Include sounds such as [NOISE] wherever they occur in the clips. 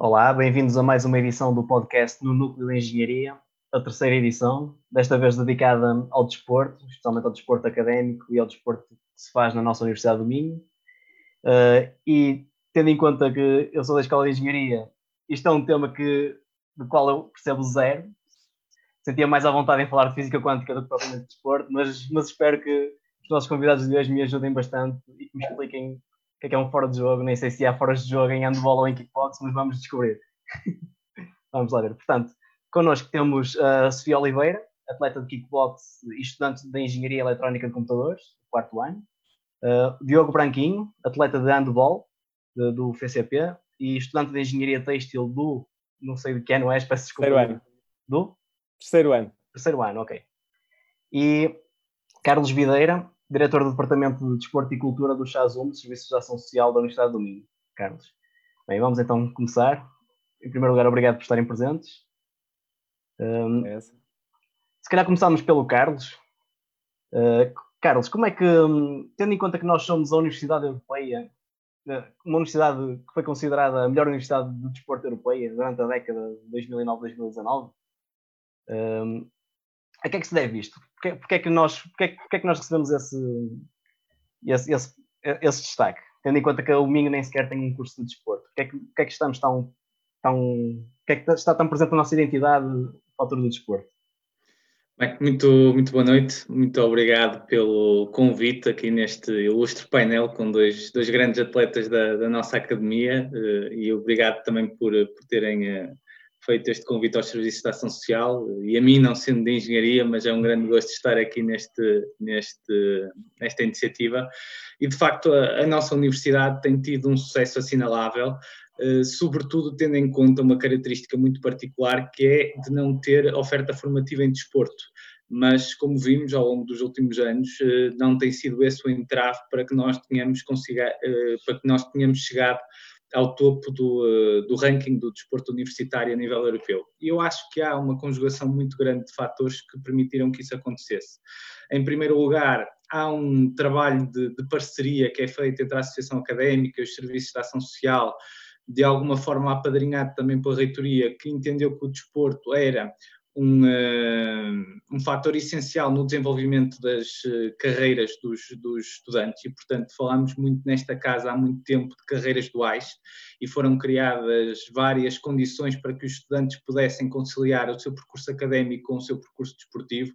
Olá, bem-vindos a mais uma edição do podcast no Núcleo de Engenharia, a terceira edição, desta vez dedicada ao desporto, especialmente ao desporto académico e ao desporto que se faz na nossa Universidade do Minho. Uh, e tendo em conta que eu sou da Escola de Engenharia, isto é um tema que, do qual eu percebo zero, sentia mais à vontade em falar de física quântica do que propriamente de desporto, mas, mas espero que os nossos convidados de hoje me ajudem bastante e que me expliquem o que é, que é um fora de jogo. Nem sei se há fora de jogo em handball ou em kickbox, mas vamos descobrir. [LAUGHS] vamos lá ver. Portanto, connosco temos a Sofia Oliveira, atleta de kickbox e estudante de Engenharia Eletrónica de Computadores, quarto ano. Uh, Diogo Branquinho, atleta de handball de, do FCP e estudante de Engenharia Têxtil do, não sei de que ano és, peço desculpa. Terceiro ano. Do? Terceiro ano. Terceiro ano, ok. E Carlos Videira, diretor do Departamento de Desporto e Cultura do CHASUM, Serviço de Ação Social da Universidade do Minho. Carlos. Bem, vamos então começar. Em primeiro lugar, obrigado por estarem presentes. Um, é se calhar começamos pelo Carlos. Uh, Carlos, como é que, hum, tendo em conta que nós somos a Universidade Europeia, uh, uma universidade que foi considerada a melhor universidade de desporto europeia durante a década de 2009-2019, um, a que é que se deve isto? Porquê, porquê, é, que nós, porquê, porquê é que nós recebemos esse, esse, esse, esse, destaque? Tendo em conta que o Minho nem sequer tem um curso de desporto. Porquê é que, porquê é que estamos tão, tão. Porquê é que está tão presente na nossa identidade o fator do desporto? Bem, muito, muito boa noite, muito obrigado pelo convite aqui neste ilustre painel com dois, dois grandes atletas da, da nossa academia eh, e obrigado também por, por terem eh, feito este convite aos serviços de ação social e a mim, não sendo de engenharia, mas é um grande gosto estar aqui neste, neste, nesta iniciativa. E de facto, a, a nossa universidade tem tido um sucesso assinalável, eh, sobretudo tendo em conta uma característica muito particular que é de não ter oferta formativa em desporto. Mas, como vimos ao longo dos últimos anos, eh, não tem sido esse o entrave para que nós tenhamos, consiga, eh, para que nós tenhamos chegado ao topo do, eh, do ranking do desporto universitário a nível europeu. E eu acho que há uma conjugação muito grande de fatores que permitiram que isso acontecesse. Em primeiro lugar, há um trabalho de, de parceria que é feito entre a Associação Académica e os Serviços de Ação Social, de alguma forma apadrinhado também pela reitoria, que entendeu que o desporto era um, uh, um fator essencial no desenvolvimento das uh, carreiras dos, dos, estudantes. E, portanto, falamos muito nesta casa há muito tempo de carreiras duais e foram criadas várias condições para que os estudantes pudessem conciliar o seu percurso académico com o seu percurso desportivo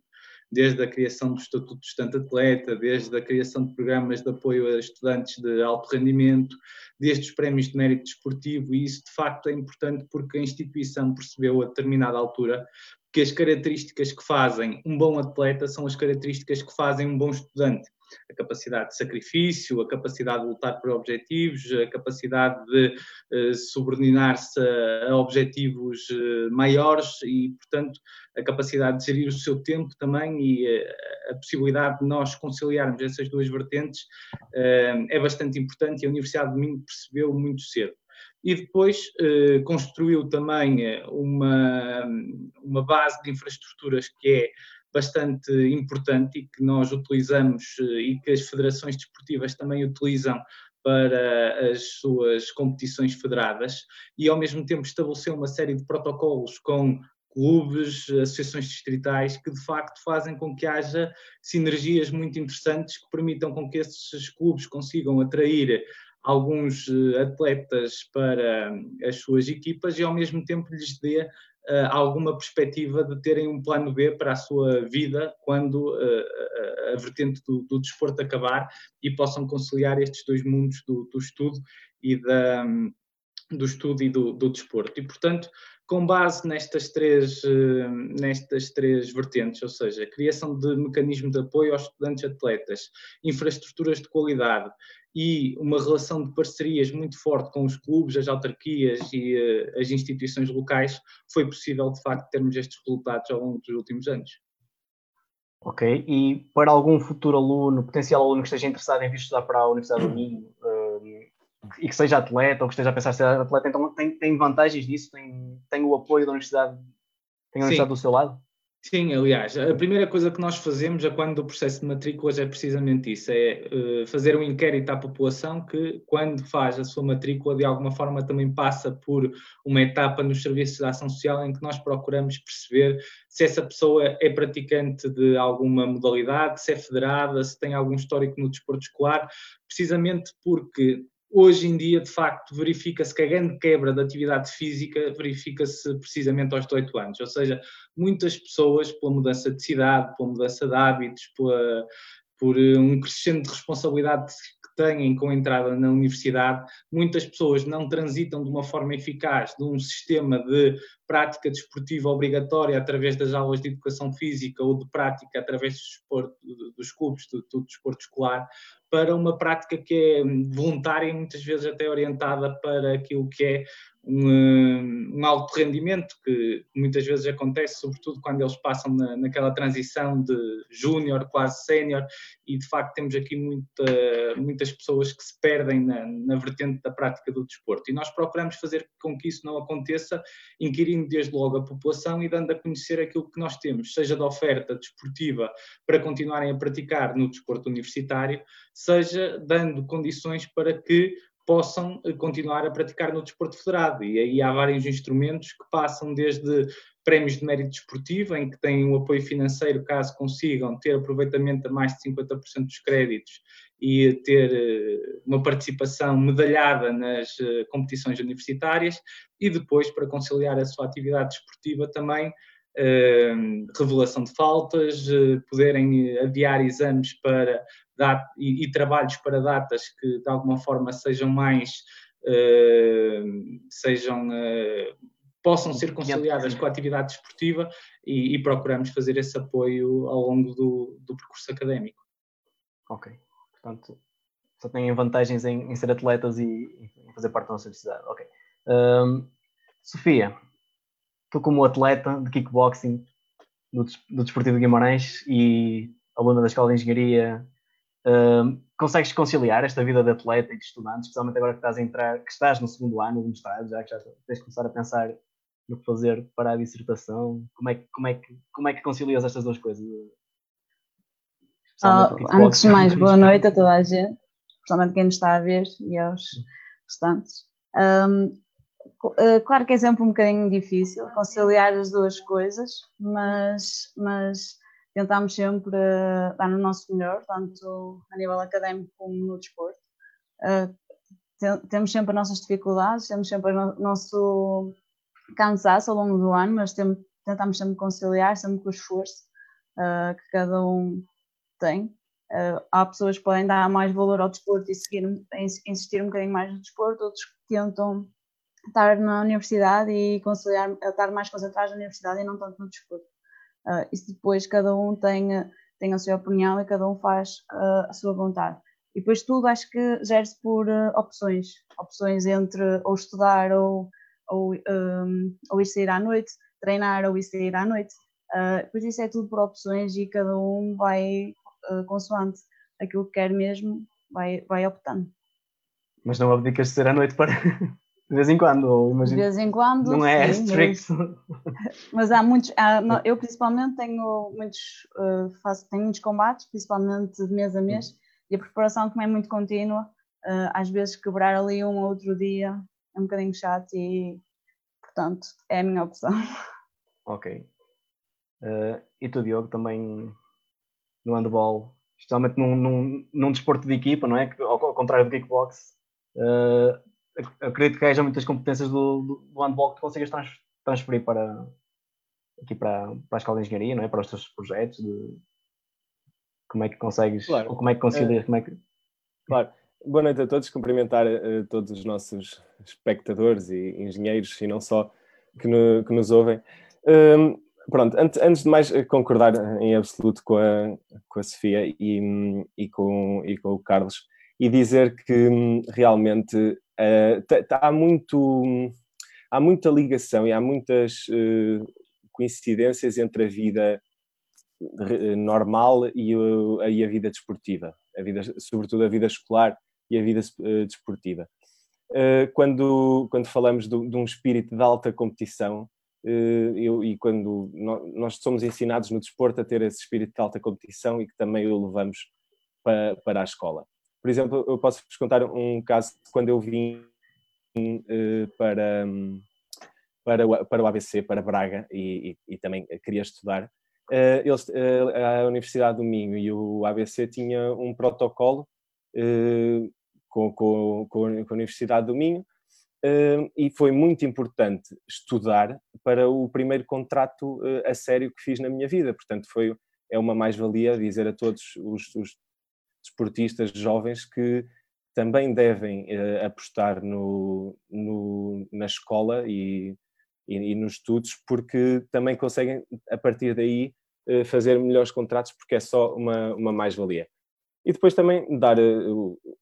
desde a criação do Estatuto de Estudante-Atleta, desde a criação de programas de apoio a estudantes de alto rendimento, desde os prémios de mérito desportivo, e isso de facto é importante porque a instituição percebeu a determinada altura que as características que fazem um bom atleta são as características que fazem um bom estudante. A capacidade de sacrifício, a capacidade de lutar por objetivos, a capacidade de uh, subordinar-se a, objetivos uh, maiores e, portanto, a capacidade de gerir o seu tempo também e uh, a possibilidade de nós conciliarmos essas duas vertentes é bastante importante e a Universidade de Minho percebeu muito cedo e depois eh, construiu também eh, uma, uma base de infraestruturas que é bastante importante e que nós utilizamos eh, e que as federações desportivas também utilizam para as suas competições federadas. E ao mesmo tempo estabeleceu uma série de protocolos com clubes, associações distritais que de facto fazem com que haja sinergias muito interessantes que permitam com que esses clubes consigam atrair alguns eh, atletas para as suas equipas e ao mesmo tempo lhes dê uh, alguma perspectiva de terem um plano B para a sua vida quando uh, a vertente do, do, desporto acabar e possam conciliar estes dois mundos do, do estudo e da, do estudo e do, do desporto. E, portanto, com base nestas três, nestas três vertentes, ou seja, criação de mecanismo de apoio aos estudantes atletas, infraestruturas de qualidade e uma relação de parcerias muito forte com os clubes, as autarquias e uh, as instituições locais, foi possível de facto termos estes resultados ao longo dos últimos anos. Ok, e para algum futuro aluno, potencial aluno que esteja interessado em vir estudar para a Universidade do Minho uh, e que seja atleta ou que esteja a pensar em ser atleta, então tem, tem vantagens disso? Tem, tem o apoio da Universidade, tem a Universidade Sim. do seu lado? Sim, aliás, a primeira coisa que nós fazemos a quando o processo de matrículas é precisamente isso, é uh, fazer um inquérito à população que, quando faz a sua matrícula, de alguma forma também passa por uma etapa nos serviços de ação social em que nós procuramos perceber se essa pessoa é praticante de alguma modalidade, se é federada, se tem algum histórico no desporto escolar, precisamente porque Hoje em dia, de facto, verifica-se que a grande quebra da atividade física verifica-se precisamente aos 18 anos, ou seja, muitas pessoas, pela mudança de cidade, pela mudança de hábitos, pela, por eh, um crescente de responsabilidade têm com a entrada na universidade, muitas pessoas não transitam de uma forma eficaz de um sistema de prática desportiva obrigatória através das aulas de educação física ou de prática através do desporto, dos clubes do, do desporto escolar para uma prática que é voluntária e muitas vezes até orientada para aquilo que é um, um alto rendimento, que muitas vezes acontece, sobretudo quando eles passam na, naquela transição de júnior, quase sénior, e de facto temos aqui muita, muitas pessoas que se perdem na, na vertente da prática do desporto. E nós procuramos fazer com que isso não aconteça, inquirindo desde logo a população e dando a conhecer aquilo que nós temos, seja da oferta desportiva para continuarem a praticar no desporto universitário, seja dando condições para que possam eh, continuar a praticar no desporto federado. E aí há vários instrumentos que passam desde prémios de mérito desportivo, em que têm um apoio financeiro caso consigam ter aproveitamento a mais de 50% dos créditos e ter eh, uma participação medalhada nas eh, competições universitárias, e depois, para conciliar a sua atividade desportiva, também revelação de faltas, poderem adiar exames para dat e, e, trabalhos para datas que de alguma forma sejam mais uh, sejam uh, possam ser conciliadas com a atividade desportiva e, e, procuramos fazer esse apoio ao longo do, do percurso académico. Ok, portanto só têm vantagens em, em ser atletas e, e, fazer parte da nossa sociedade. Ok. Um, Sofia, tu como atleta de kickboxing do, do Desportivo de Guimarães e aluna da Escola de Engenharia Uh, consegues conciliar esta vida de atleta e de estudante, especialmente agora que estás a entrar, que estás no segundo ano do mestrado, já que já tens de começar a pensar no que fazer para a dissertação? Como é que, como é que, como é que concilias estas duas coisas? Oh, antes de mais, boa noite a toda a gente, especialmente quem nos está a ver e aos restantes. Um, eh, claro que é sempre um bocadinho difícil conciliar as duas coisas, mas, mas tentamos sempre uh, dar o nosso melhor, tanto a nível académico como no desporto. Uh, temos sempre as nossas dificuldades, temos sempre o nosso cansaço ao longo do ano, mas temos, tentamos sempre conciliar, sempre com o esforço uh, que cada um tem. Há pessoas que podem dar mais valor ao desporto e seguir, insistir um bocadinho mais no desporto, outros que tentam estar na universidade e conciliar, estar mais concentrados na universidade e não tanto no desporto. Uh, isso depois cada um tem, tem a sua opinião e cada um faz uh, a sua vontade. E depois tudo acho que gera-se por uh, opções, opções entre ou estudar ou, ou, um, ou ir sair à noite, treinar ou ir sair à noite. Uh, pois isso é tudo por opções e cada um vai, consoante aquilo que quer mesmo, vai, vai optando. Mas não abdicas de ser à noite para, De vez em quando, imagino. De vez em quando. Não é sim, strict. Mas, mas, há muitos. Há, eu principalmente tenho muitos, uh, faço, tenho muitos combates, principalmente de mês a mês, uhum. e a preparação, como é muito contínua, uh, às vezes quebrar ali um ou outro dia é um bocadinho chato e, portanto, é a minha opção. Ok. Uh, e tu, Diogo, também no handball, especialmente num, num, num desporto de equipa, não é? Ao, ao contrário do kickbox. Uh, acredito que haja muitas competências do, do, do handball que consigas trans, transferir para aqui para, para a escola de engenharia, não é? Para os teus projetos de como é que consegues, claro. ou como é que concilias, é. como é que... Claro. Boa noite a todos, cumprimentar uh, todos os nossos espectadores e engenheiros e não só que, no, que nos ouvem. Um, pronto, antes, antes, de mais eh, concordar em absoluto com a, com a Sofia e, e, com, e com o Carlos e dizer que hum, realmente há muito há muita ligação e há muitas uh, coincidências entre a vida normal e, a vida desportiva, a vida, sobretudo a vida escolar e a vida desportiva. quando, quando falamos de, de, um espírito de alta competição, eu, e quando nós somos ensinados no desporto a ter esse espírito de alta competição e que também o levamos para, para a escola. Por exemplo, eu posso vos contar um caso quando eu vim para, para, o, para o ABC, para Braga, e, e, e também queria estudar. Eles, a Universidade do Minho e o ABC tinham um protocolo com, com, com, a Universidade do Minho, Uh, e foi muito importante estudar para o primeiro contrato uh, a sério que fiz na minha vida. Portanto, foi, é uma mais-valia dizer a todos os, os desportistas jovens que também devem uh, apostar no, no, na escola e, e, e, nos estudos, porque também conseguem, a partir daí, fazer melhores contratos, porque é só uma, uma mais-valia. E depois também dar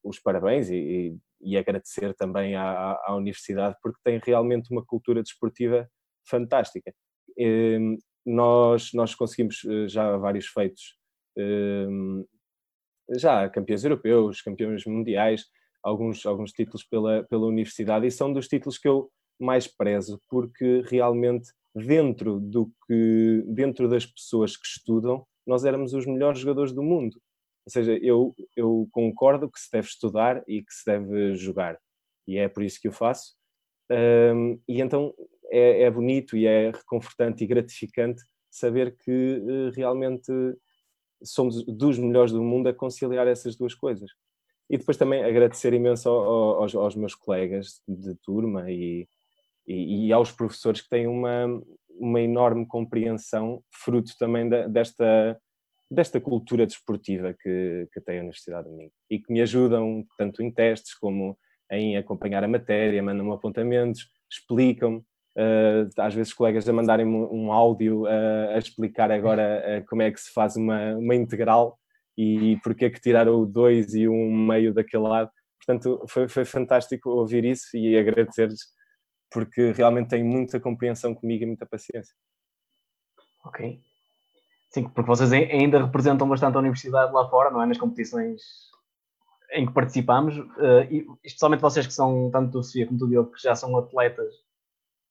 os parabéns e, e agradecer também à, à, universidade porque tem realmente uma cultura desportiva fantástica. Ehm, nós, nós conseguimos eh, já vários feitos, ehm, já campeões europeus, campeões mundiais, alguns, alguns títulos pela, pela universidade e são dos títulos que eu mais prezo porque realmente dentro do que dentro das pessoas que estudam nós éramos os melhores jogadores do mundo ou seja, eu, eu concordo que se deve estudar e que se deve jogar. E é por isso que eu faço. Um, e então é, é, bonito e é reconfortante e gratificante saber que uh, realmente somos dos melhores do mundo a conciliar essas duas coisas. E depois também agradecer imenso ao, aos, aos, meus colegas de turma e, e, e, aos professores que têm uma, uma enorme compreensão, fruto também da, desta desta cultura desportiva que, que tem a Universidade de Minho e que me ajudam tanto em testes como em acompanhar a matéria, mandam-me apontamentos, explicam-me, uh, às vezes colegas a mandarem-me um áudio uh, a explicar agora uh, como é que se faz uma, uma integral e porque é que tiraram o 2 e um meio daquele lado. Portanto, foi, foi fantástico ouvir isso e agradecer-lhes porque realmente têm muita compreensão comigo e muita paciência. Ok. Sim, porque vocês ainda representam bastante a universidade lá fora, não é? Nas competições em que participamos, uh, e especialmente vocês que são, tanto do Sofia como do Diogo, que já são atletas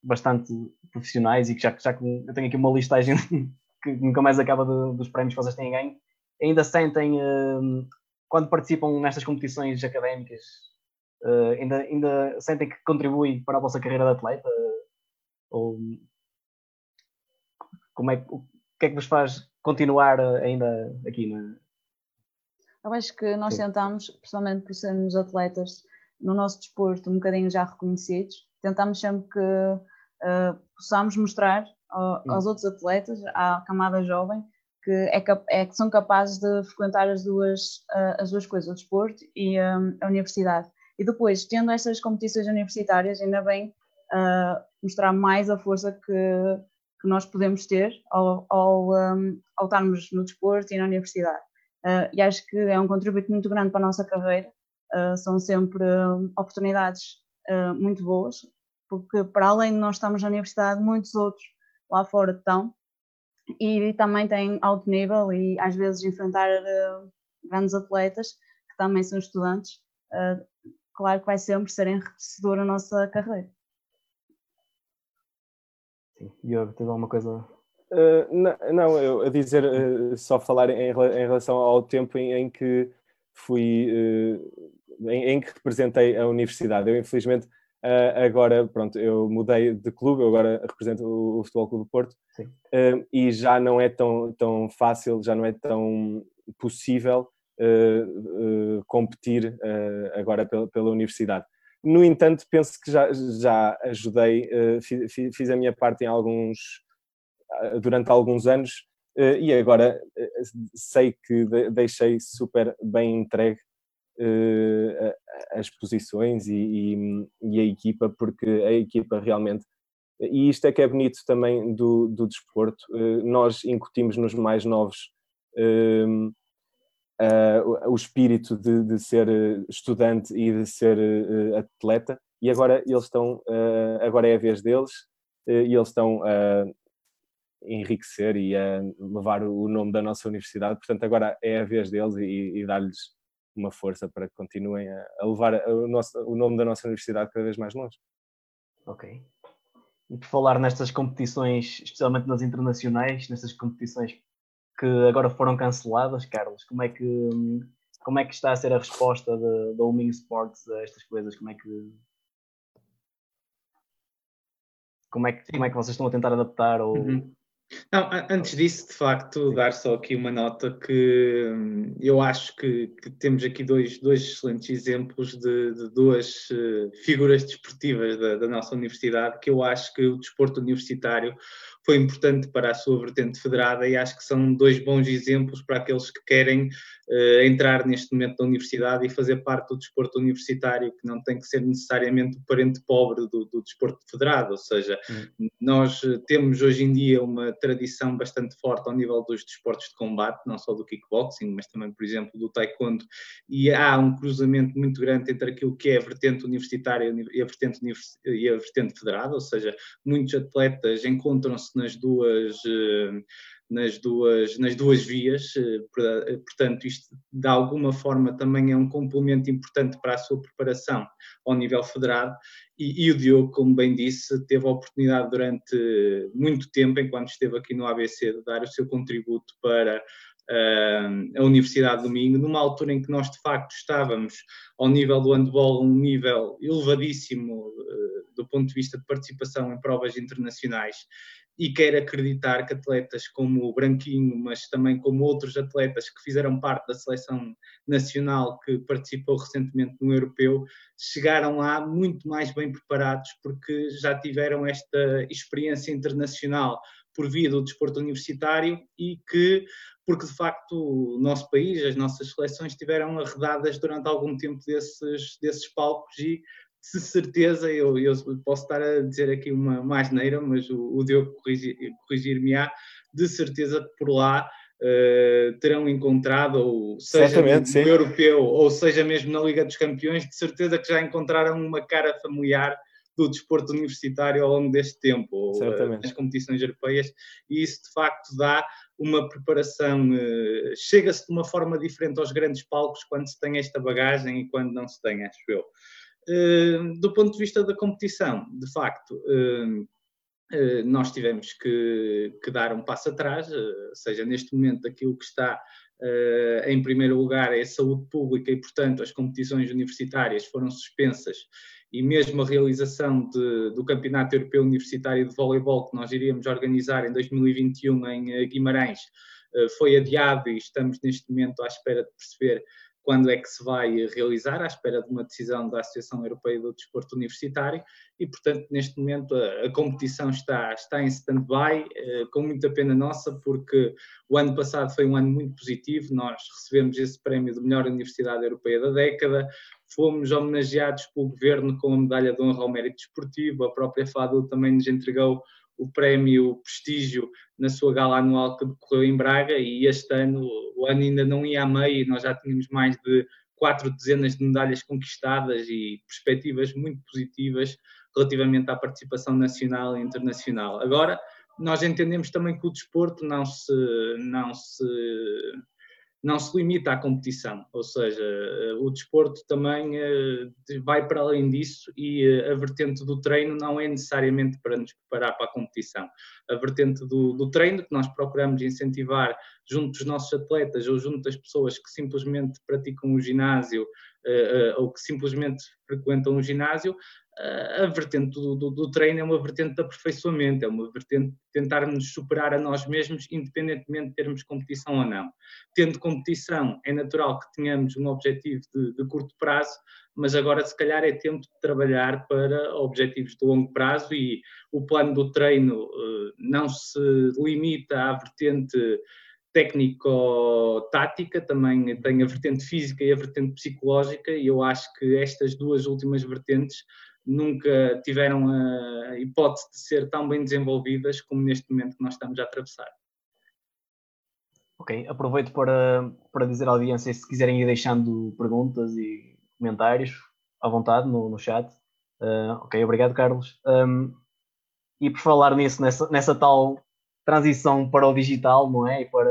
bastante profissionais e que já, já eu tenho aqui uma listagem [LAUGHS] que nunca mais acaba de, dos prémios que vocês têm ganho, ainda sentem, uh, quando participam nestas competições académicas, uh, ainda, ainda sentem que contribui para a vossa carreira de atleta? Ou como é, o que é que vos faz continuar eh, ainda aqui na. Eu acho que nós Sim. tentamos, principalmente por sermos atletas no nosso desporto um bocadinho já reconhecidos, tentamos sempre que uh, possamos mostrar ao, aos outros atletas, à camada jovem, que, é, é, que são capazes de frequentar as duas, uh, as duas coisas, o desporto e um, a universidade. E depois, tendo estas competições universitárias, ainda bem uh, mostrar mais a força que, que nós podemos ter ao, ao, um, ao estarmos no desporto e na universidade. Uh, e acho que é um contributo muito grande para a nossa carreira. São sempre uh, oportunidades muito boas, porque para além de nós estarmos na universidade, muitos outros lá fora estão e também têm alto nível e às vezes enfrentar grandes atletas que também são estudantes. claro que vai sempre ser enriquecedor a nossa carreira. Sim. Diogo, tens alguma coisa? Uh, não, não, eu a dizer, uh, só falar em, em, relação ao tempo em, em que fui, uh, em, em, que representei a universidade. Eu, infelizmente, agora, pronto, eu mudei de clube, eu agora represento o, o Futebol Clube do Porto e já não é tão, tão fácil, já não é tão possível competir agora pela, pela universidade. No entanto, penso que já, já ajudei, uh, fiz, fiz, a minha parte em alguns, uh, durante alguns anos uh, e agora sei que deixei super bem entregue as posições e, e, e, a equipa, porque a equipa realmente. E isto é que é bonito também do, do desporto. nós incutimos nos mais novos uh, o espírito de, de, ser eh, estudante e de ser uh, atleta e agora eles estão uh, agora é a vez deles e eles estão a enriquecer e a levar o nome da nossa universidade portanto agora é a vez deles e, e dar-lhes uma força para que continuem a, a levar o, nosso, o nome da nossa universidade cada vez mais longe ok e por falar nestas competições, especialmente nas internacionais, nessas competições que agora foram canceladas, Carlos, como é que como é que está a ser a resposta da Wing Sports a estas coisas? Como é que como é que, como é que vocês estão a tentar adaptar ou uhum. Não, antes disso, de facto, dar só aqui uma nota que hum, eu acho que, que temos aqui dois, dois excelentes exemplos de, de duas uh, figuras desportivas da, da, nossa universidade, que eu acho que o desporto universitário foi importante para a sua vertente federada e acho que são dois bons exemplos para aqueles que querem uh, entrar neste momento na universidade e fazer parte do desporto universitário, que não tem que ser necessariamente o parente pobre do, do desporto federado, ou seja, uhum. nós eh, temos hoje em dia uma tradição bastante forte ao nível dos desportos de combate, não só do kickboxing, mas também, por exemplo, do taekwondo, e há um cruzamento muito grande entre aquilo que é a vertente universitária e a vertente, e a vertente federada, ou seja, muitos atletas encontram-se nas duas eh, nas duas, nas duas vias, eh, eh, portanto, isto de alguma forma também é um complemento importante para a sua preparação ao nível federado. E, e, o Diogo, como bem disse, teve a oportunidade durante muito tempo, enquanto esteve aqui no ABC, de dar o seu contributo para a Universidade do Minho, numa altura em que nós de facto estávamos ao nível do handball, um nível elevadíssimo uh, do ponto de vista de participação em provas internacionais. E quero acreditar que atletas como o Branquinho, mas também como outros atletas que fizeram parte da seleção nacional que participou recentemente no Europeu, chegaram lá muito mais bem preparados porque já tiveram esta experiência internacional por via do desporto universitário e que, porque de facto o nosso país, as nossas seleções estiveram arredadas durante algum tempo desses, desses palcos e de certeza, eu, eu posso estar a dizer aqui uma mais neira, mas o, o Diogo corrigir-me-á, de certeza que por lá uh, terão encontrado, ou seja no europeu, ou seja mesmo na Liga dos Campeões, de certeza que já encontraram uma cara familiar do desporto universitário ao longo deste tempo, ou, uh, nas competições europeias, e isso de facto dá uma preparação, uh, chega-se de uma forma diferente aos grandes palcos quando se tem esta bagagem e quando não se tem, acho eu. Ehm, do ponto de vista da competição, de facto, eh, nós tivemos que, que, dar um passo atrás, eh, ou seja, neste momento aquilo que está eh, em primeiro lugar é a saúde pública e, portanto, as competições universitárias foram suspensas e mesmo a realização de, do Campeonato Europeu Universitário de Voleibol que nós iríamos organizar em 2021 em Guimarães foi adiado e estamos neste momento à espera de perceber quando é que se vai realizar, à espera de uma decisão da Associação Europeia do Desporto Universitário, e, portanto, neste momento a, a competição está, está em stand-by, eh, com muita pena nossa, porque o ano passado foi um ano muito positivo, nós recebemos esse prémio de melhor Universidade Europeia da década, fomos homenageados pelo Governo com a medalha de honra ao mérito desportivo, a própria FADU também nos entregou o prémio Prestígio na sua gala anual que decorreu em Braga e este ano, o ano ainda não ia a meio e nós já tínhamos mais de quatro dezenas de medalhas conquistadas e perspectivas muito positivas relativamente à participação nacional e internacional. Agora, nós entendemos também que o desporto não se, não se não se limita à competição, ou seja, o desporto também eh, vai para além disso e eh, a vertente do treino não é necessariamente para nos preparar para a competição. A vertente do, do treino que nós procuramos incentivar junto dos nossos atletas ou junto das pessoas que simplesmente praticam o ginásio ou que simplesmente frequentam o ginásio, a vertente do, do, do, treino é uma vertente de aperfeiçoamento, é uma vertente de tentarmos superar a nós mesmos, independentemente de termos competição ou não. Tendo competição, é natural que tenhamos um objetivo de, de curto prazo, mas agora se calhar é tempo de trabalhar para objetivos de longo prazo e o plano do treino não se limita à vertente técnico-tática, também tem a vertente física e a vertente psicológica, e eu acho que estas duas últimas vertentes nunca tiveram a hipótese de ser tão bem desenvolvidas como neste momento que nós estamos a atravessar. Ok, aproveito para, para dizer à audiência se quiserem ir deixando perguntas e comentários à vontade no, no chat. Uh, ok, obrigado, Carlos. Um, e por falar nisso, nessa, nessa tal transição para o digital, não é? E para,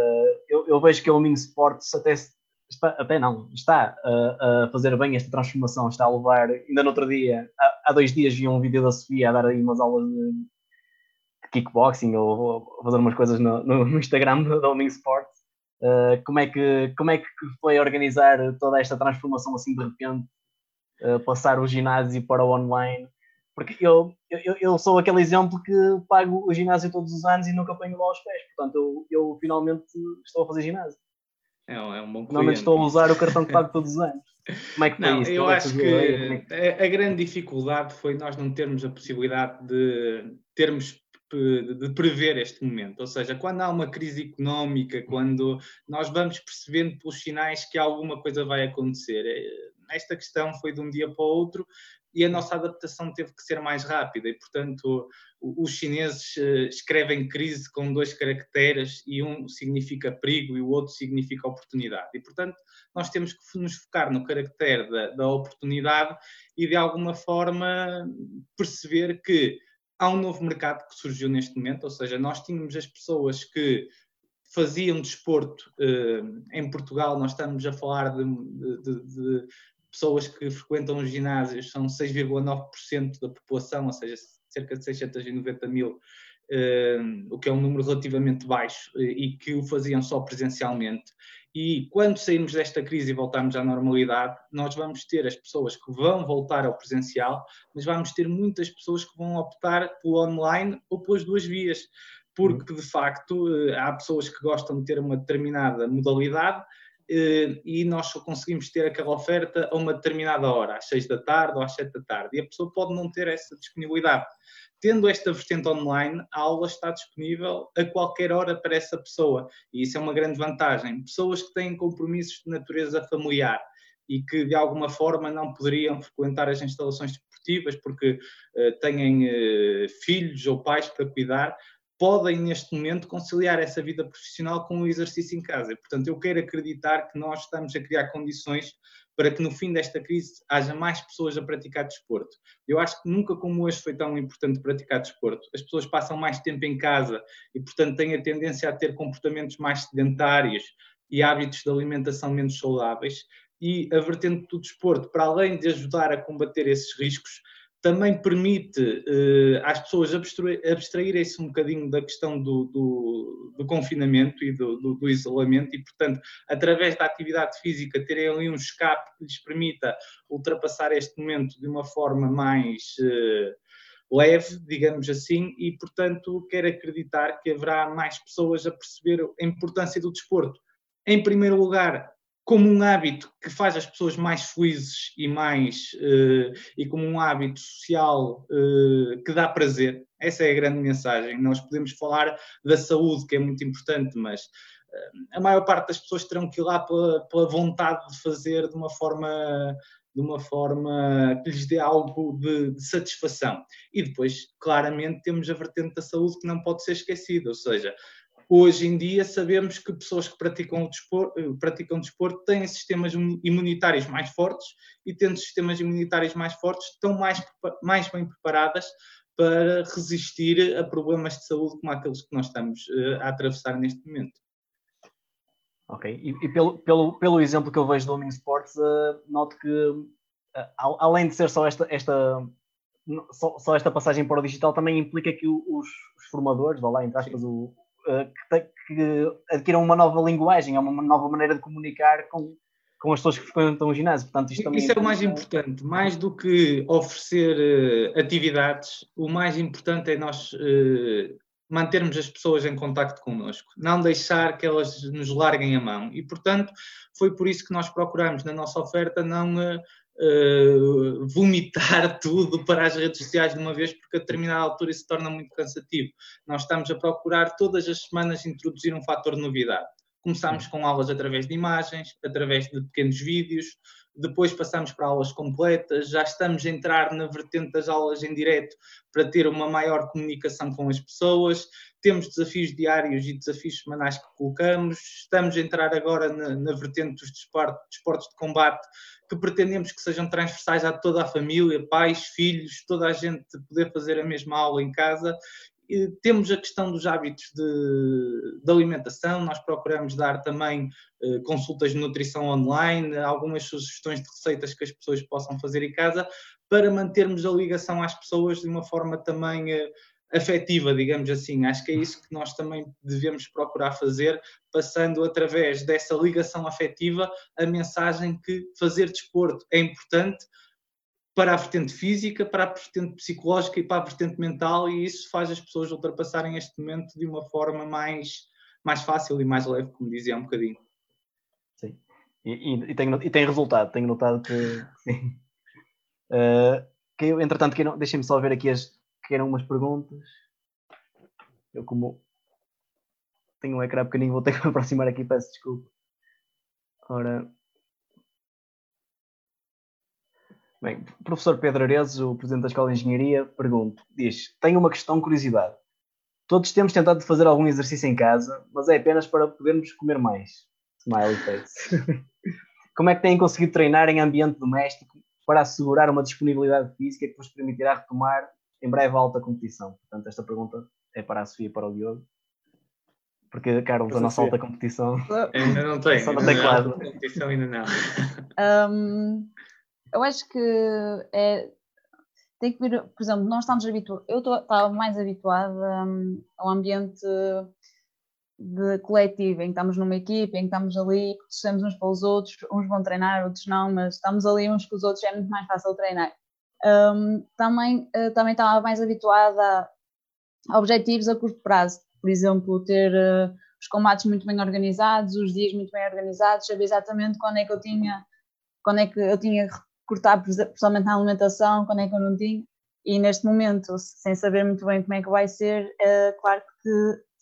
eu, eu vejo que o Minho Sports até, está, até não, está a, a, fazer bem esta transformação, está a levar, ainda no outro dia, há, há, dois dias vi um vídeo da Sofia a dar aí umas aulas de, kickboxing ou, ou fazer umas coisas no, no, Instagram [LAUGHS] da Omni Sports. Uh, como, é que, como é que foi organizar toda esta transformação assim de repente, uh, passar o ginásio para o online? Porque eu, eu, eu sou aquele exemplo que pago o ginásio todos os anos e nunca ponho lá os pés, portanto eu, eu finalmente estou a fazer ginásio. É um, é um bom Finalmente estou a usar o cartão que [LAUGHS] pago todos os anos. Como é que não, isso? Eu acho que a, a grande dificuldade foi nós não termos a possibilidade de termos de prever este momento. Ou seja, quando há uma crise económica, quando nós vamos percebendo pelos sinais que alguma coisa vai acontecer. Eh, esta questão foi de um dia para o outro e a nossa adaptação teve que ser mais rápida e, portanto, os chineses eh, escrevem crise com dois caracteres e um significa perigo e o outro significa oportunidade. E, portanto, nós temos que nos focar no caractere da, da oportunidade e, de alguma forma, perceber que há um novo mercado que surgiu neste momento, ou seja, nós tínhamos as pessoas que faziam desporto eh, em Portugal, nós estamos a falar de, de, de pessoas que frequentam os ginásios, são 6,9% da população, ou seja, cerca de 690 mil, eh, o que é um número relativamente baixo, eh, e que o faziam só presencialmente. E quando sairmos desta crise e voltarmos à normalidade, nós vamos ter as pessoas que vão voltar ao presencial, mas vamos ter muitas pessoas que vão optar pelo online ou pelas duas vias, porque de facto eh, há pessoas que gostam de ter uma determinada modalidade e nós só conseguimos ter aquela oferta a uma determinada hora, às seis da tarde ou às sete da tarde, e a pessoa pode não ter essa disponibilidade. Tendo esta vertente online, a aula está disponível a qualquer hora para essa pessoa, e isso é uma grande vantagem. Pessoas que têm compromissos de natureza familiar e que de alguma forma não poderiam frequentar as instalações desportivas porque uh, têm uh, filhos ou pais para cuidar, podem neste momento conciliar essa vida profissional com o exercício em casa. Portanto, eu quero acreditar que nós estamos a criar condições para que no fim desta crise haja mais pessoas a praticar desporto. Eu acho que nunca como hoje foi tão importante praticar desporto. As pessoas passam mais tempo em casa e, portanto, têm a tendência a ter comportamentos mais sedentários e hábitos de alimentação menos saudáveis. E a vertente do desporto, para além de ajudar a combater esses riscos, também permite uh, às pessoas abstraírem-se um bocadinho da questão do, do, do confinamento e do, do, isolamento e, portanto, através da atividade física, terem ali um escape que lhes permita ultrapassar este momento de uma forma mais uh, leve, digamos assim, e, portanto, quero acreditar que haverá mais pessoas a perceber a importância do desporto. Em primeiro lugar, como um hábito que faz as pessoas mais felizes e mais uh, e como um hábito social uh, que dá prazer. Essa é a grande mensagem. Nós podemos falar da saúde, que é muito importante, mas uh, a maior parte das pessoas terão que ir lá pela, pela vontade de fazer de uma forma de uma forma que lhes dê algo de, de, satisfação. E depois, claramente, temos a vertente da saúde que não pode ser esquecida, ou seja, Hoje em dia sabemos que pessoas que praticam o desporto, eh, praticam desporto têm sistemas imunitários mais fortes e tendo sistemas imunitários mais fortes estão mais, mais bem preparadas para resistir a problemas de saúde como aqueles que nós estamos eh, a atravessar neste momento. Ok, e, e pelo, pelo, pelo exemplo que eu vejo do Omni Sports, uh, noto que uh, além de ser só esta, esta só, só, esta passagem para o digital, também implica que os, os formadores, vá lá, entre aspas, o, que, que adquiram uma nova linguagem, uma nova maneira de comunicar com, com as pessoas que frequentam o ginásio. Portanto, isto Isso é o mais importante. Mais do que oferecer uh, atividades, o mais importante é nós uh, mantermos as pessoas em contacto connosco, não deixar que elas nos larguem a mão. E, portanto, foi por isso que nós procuramos na nossa oferta não uh, uh, vomitar [LAUGHS] tudo para as redes sociais de uma vez, porque a determinada altura isso torna muito cansativo. Nós estamos a procurar todas as semanas introduzir um fator de novidade. Começámos com aulas através de imagens, através de pequenos vídeos, depois passamos para aulas completas, já estamos a entrar na vertente das aulas em direto para ter uma maior comunicação com as pessoas, temos desafios diários e desafios semanais que colocamos, estamos a entrar agora na, na vertente dos desportos, desportos de combate, que pretendemos que sejam transversais a toda a família, pais, filhos, toda a gente poder fazer a mesma aula em casa. Temos a questão dos hábitos de, de alimentação, nós procuramos dar também eh, consultas de nutrição online, algumas sugestões de receitas que as pessoas possam fazer em casa, para mantermos a ligação às pessoas de uma forma também eh, afetiva, digamos assim. Acho que é isso que nós também devemos procurar fazer, passando através dessa ligação afetiva a mensagem que fazer desporto é importante para a vertente física, para a vertente psicológica e para a vertente mental, e isso faz as pessoas ultrapassarem este momento de uma forma mais, mais fácil e mais leve, como dizia um bocadinho. Sim, e, e, e, tem, e tem resultado, tenho notado que sim. Uh, [LAUGHS] que entretanto, deixem-me só ver aqui as eram umas perguntas. Eu como tenho um ecrã pequenino, vou ter que [LAUGHS] me aproximar aqui, peço desculpa. Ora, Bem, professor Pedro Aredes, o presidente da Escola de Engenharia, pergunta, diz, tenho uma questão de curiosidade. Todos temos tentado fazer algum exercício em casa, mas é apenas para podermos comer mais. Smiley face. [LAUGHS] Como é que têm conseguido treinar em ambiente doméstico para assegurar uma disponibilidade física que vos permitirá retomar em breve a alta competição? Portanto, esta pergunta é para a Sofia e para o Diogo. Porque, Carlos, a nossa [LAUGHS] alta competição. Ainda não tem. Só não tem quadro. competição ainda não. Um, eu acho que é, tem que vir, por exemplo, nós estamos habituados, eu estava mais habituada um, ao ambiente de coletivo, em que estamos numa equipe, em que estamos ali, torcemos uns para os outros, uns vão treinar, outros não, mas estamos ali uns com os outros, é muito mais fácil treinar. Um, também, uh, também estava mais habituada a objetivos a curto prazo, por exemplo, ter uh, os combates muito bem organizados, os dias muito bem organizados, saber exatamente quando é que eu tinha, quando é que eu tinha cortar, principalmente na alimentação, quando é que eu não tinha. E neste momento, sem saber muito bem como é que vai ser, é claro que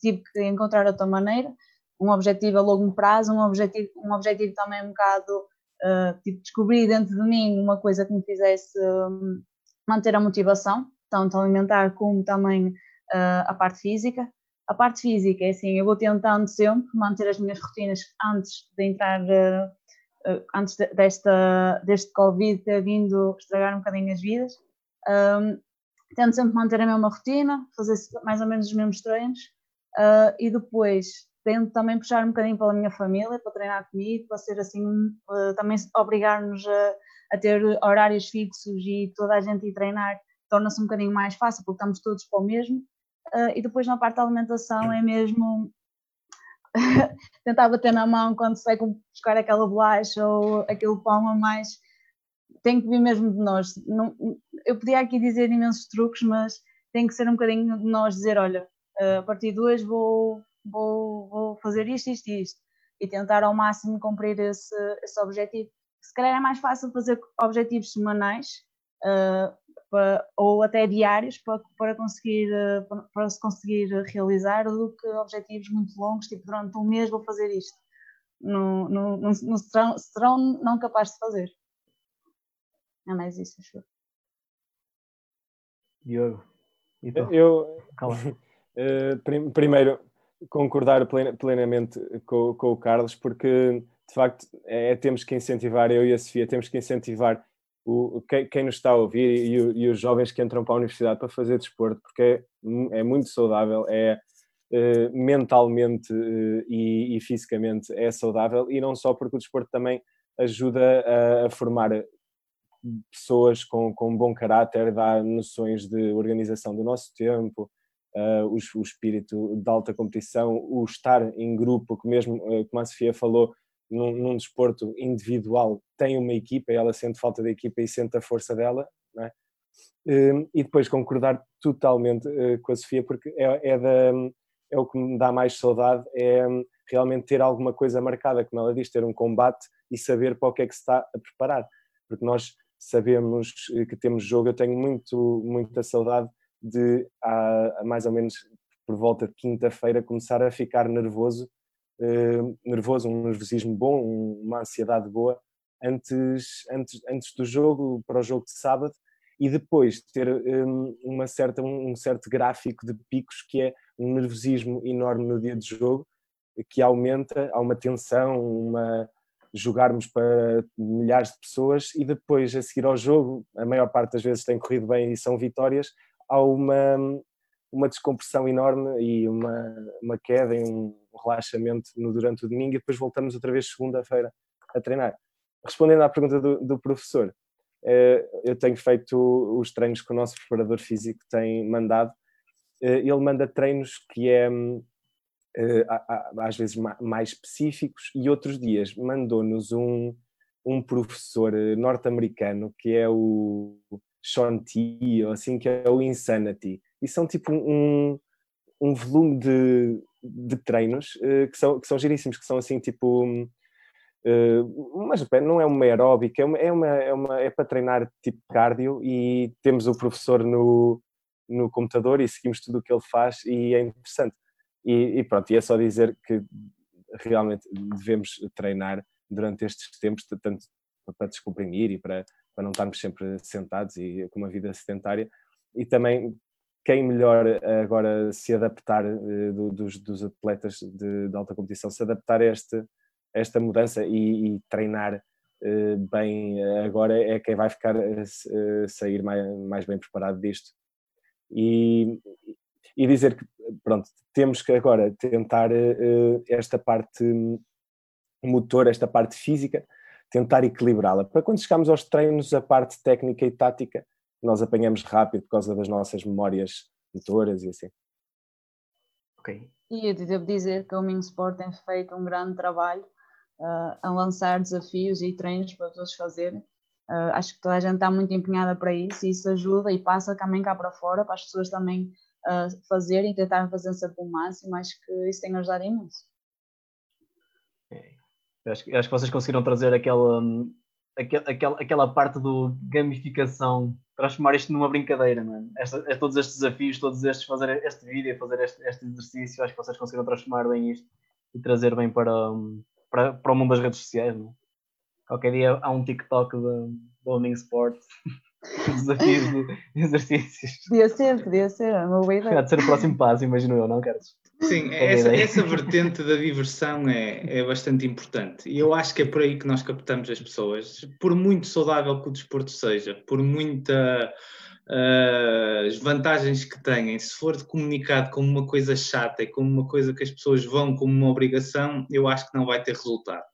tive que encontrar outra maneira, um objetivo a longo prazo, um objetivo, um objetivo também um bocado, uh, tipo, descobrir dentro de mim uma coisa que me fizesse um, manter a motivação, tanto alimentar como também uh, a parte física. A parte física é assim, eu vou tentando sempre manter as minhas rotinas antes de entrar uh, antes desta, deste Covid ter vindo estragar um bocadinho as vidas. Um, tento sempre manter a mesma rotina, fazer mais ou menos os mesmos treinos uh, e depois tento também puxar um bocadinho para a minha família, para treinar comigo, para ser assim, uh, também obrigar-nos a, a, ter horários fixos e toda a gente ir treinar torna-se um bocadinho mais fácil porque estamos todos para o mesmo. Uh, e depois na parte da alimentação é mesmo [LAUGHS] tentar bater na mão quando se vai buscar aquela bolacha ou aquele pão a mais. Tem que vir mesmo de nós. Não, eu podia aqui dizer imensos truques, mas tem que ser um bocadinho de nós dizer: olha, a partir de hoje vou, vou, vou fazer isto, isto e isto. E tentar ao máximo cumprir esse, esse objetivo. Se calhar é mais fácil fazer objetivos semanais, uh, para, ou até diários para, para, conseguir, eh, para se conseguir realizar do que objetivos muito longos, tipo durante um mês vou fazer isto. Não, não, não, não serão, serão não capazes de fazer. É mais isso, acho Diogo. Então, eu, uh, [LAUGHS] primeiro, concordar plenamente com, com, o Carlos, porque de facto é, temos que incentivar, eu e a Sofia, temos que incentivar o, quem, quem, nos está a ouvir e, e, os jovens que entram para a universidade para fazer desporto, porque é, é muito saudável, é uh, mentalmente uh, e, e, fisicamente é saudável, e não só porque o desporto também ajuda a, a formar pessoas com, com bom caráter, dá noções de organização do nosso tempo, uh, o, o, espírito de alta competição, o estar em grupo, que mesmo, como a Sofia falou, num, num desporto individual tem uma equipa, ela sente falta da equipa e sente a força dela, é? Hum, e depois concordar totalmente eh, com a Sofia, porque é, é, da, é o que me dá mais saudade, é hum, realmente ter alguma coisa marcada, como ela diz, ter um combate e saber para o que é que se está a preparar, porque nós sabemos que temos jogo, eu tenho muito, muita saudade de, há, mais ou menos por volta de quinta-feira, começar a ficar nervoso uh, nervoso, um nervosismo bom, uma ansiedade boa antes, antes, antes do jogo, para o jogo de sábado, e depois ter um, uma certa, um certo gráfico de picos que é um nervosismo enorme no dia de jogo, que aumenta, há uma tensão, uma jogarmos para milhares de pessoas e depois a seguir ao jogo, a maior parte das vezes tem corrido bem e são vitórias, há uma, uma descompressão enorme e uma, uma queda e um relaxamento no, durante o domingo e depois voltamos outra vez segunda-feira a treinar. Respondendo à pergunta do, do professor, eh, eu tenho feito os treinos que o nosso preparador físico tem mandado ele manda treinos que é às vezes mais específicos e outros dias mandou-nos um, um professor norte-americano que é o Sean T, ou assim, que é o Insanity. E são tipo um, um volume de, de treinos uh, que, são, que são giríssimos, que são assim tipo. Uh, mas não é uma aeróbica, é, uma, é, uma, é, uma, é para treinar tipo cardio e temos o professor no, no computador e seguimos tudo o que ele faz e é interessante. E, e pronto, e é só dizer que realmente devemos treinar durante estes tempos, tanto para descomprimir e para, para não estarmos sempre sentados e com uma vida sedentária. E também quem melhor agora se adaptar uh, dos, dos, atletas de, de, alta competição, se adaptar a, este, a esta mudança e, e treinar uh, bem agora é quem vai ficar sair mais, mais bem preparado disto. E, e dizer que, pronto, temos que agora tentar esta parte motor, esta parte física, tentar equilibrá-la. Para quando chegamos aos treinos, a parte técnica e tática, nós apanhamos rápido por causa das nossas memórias motoras e assim. Ok. E eu devo dizer que o Minho Sport tem feito um grande trabalho uh, a lançar desafios e treinos para todos fazerem. Uh, acho que toda a gente está muito empenhada para isso e isso ajuda e passa também cá para fora para as pessoas também uh, fazerem e tentar fazer sempre o máximo. Acho que isso tem ajudado imenso. Acho, acho que vocês conseguiram trazer aquela, hum, aquela, aquela parte do gamificação, transformar isto numa brincadeira, mano. Esta, é todos estes desafios, todos estes, fazer este vídeo, fazer este, este exercício, acho que vocês conseguiram transformar bem isto e trazer bem para, hum, para, para o mundo das redes sociais, não? É? Qualquer dia há um TikTok do, do Homing Sport, [LAUGHS] desafios de [LAUGHS] exercícios. Podia ser, podia ser, é uma boa ideia. Há de ser o próximo passo, imagino eu, não, Carlos? Sim, essa, essa, vertente da diversão é, é bastante importante e eu acho que é por aí que nós captamos as pessoas. Por muito saudável que o desporto seja, por muita uh, as vantagens que têm, se for comunicado como uma coisa chata e como uma coisa que as pessoas vão como uma obrigação, eu acho que não vai ter resultado.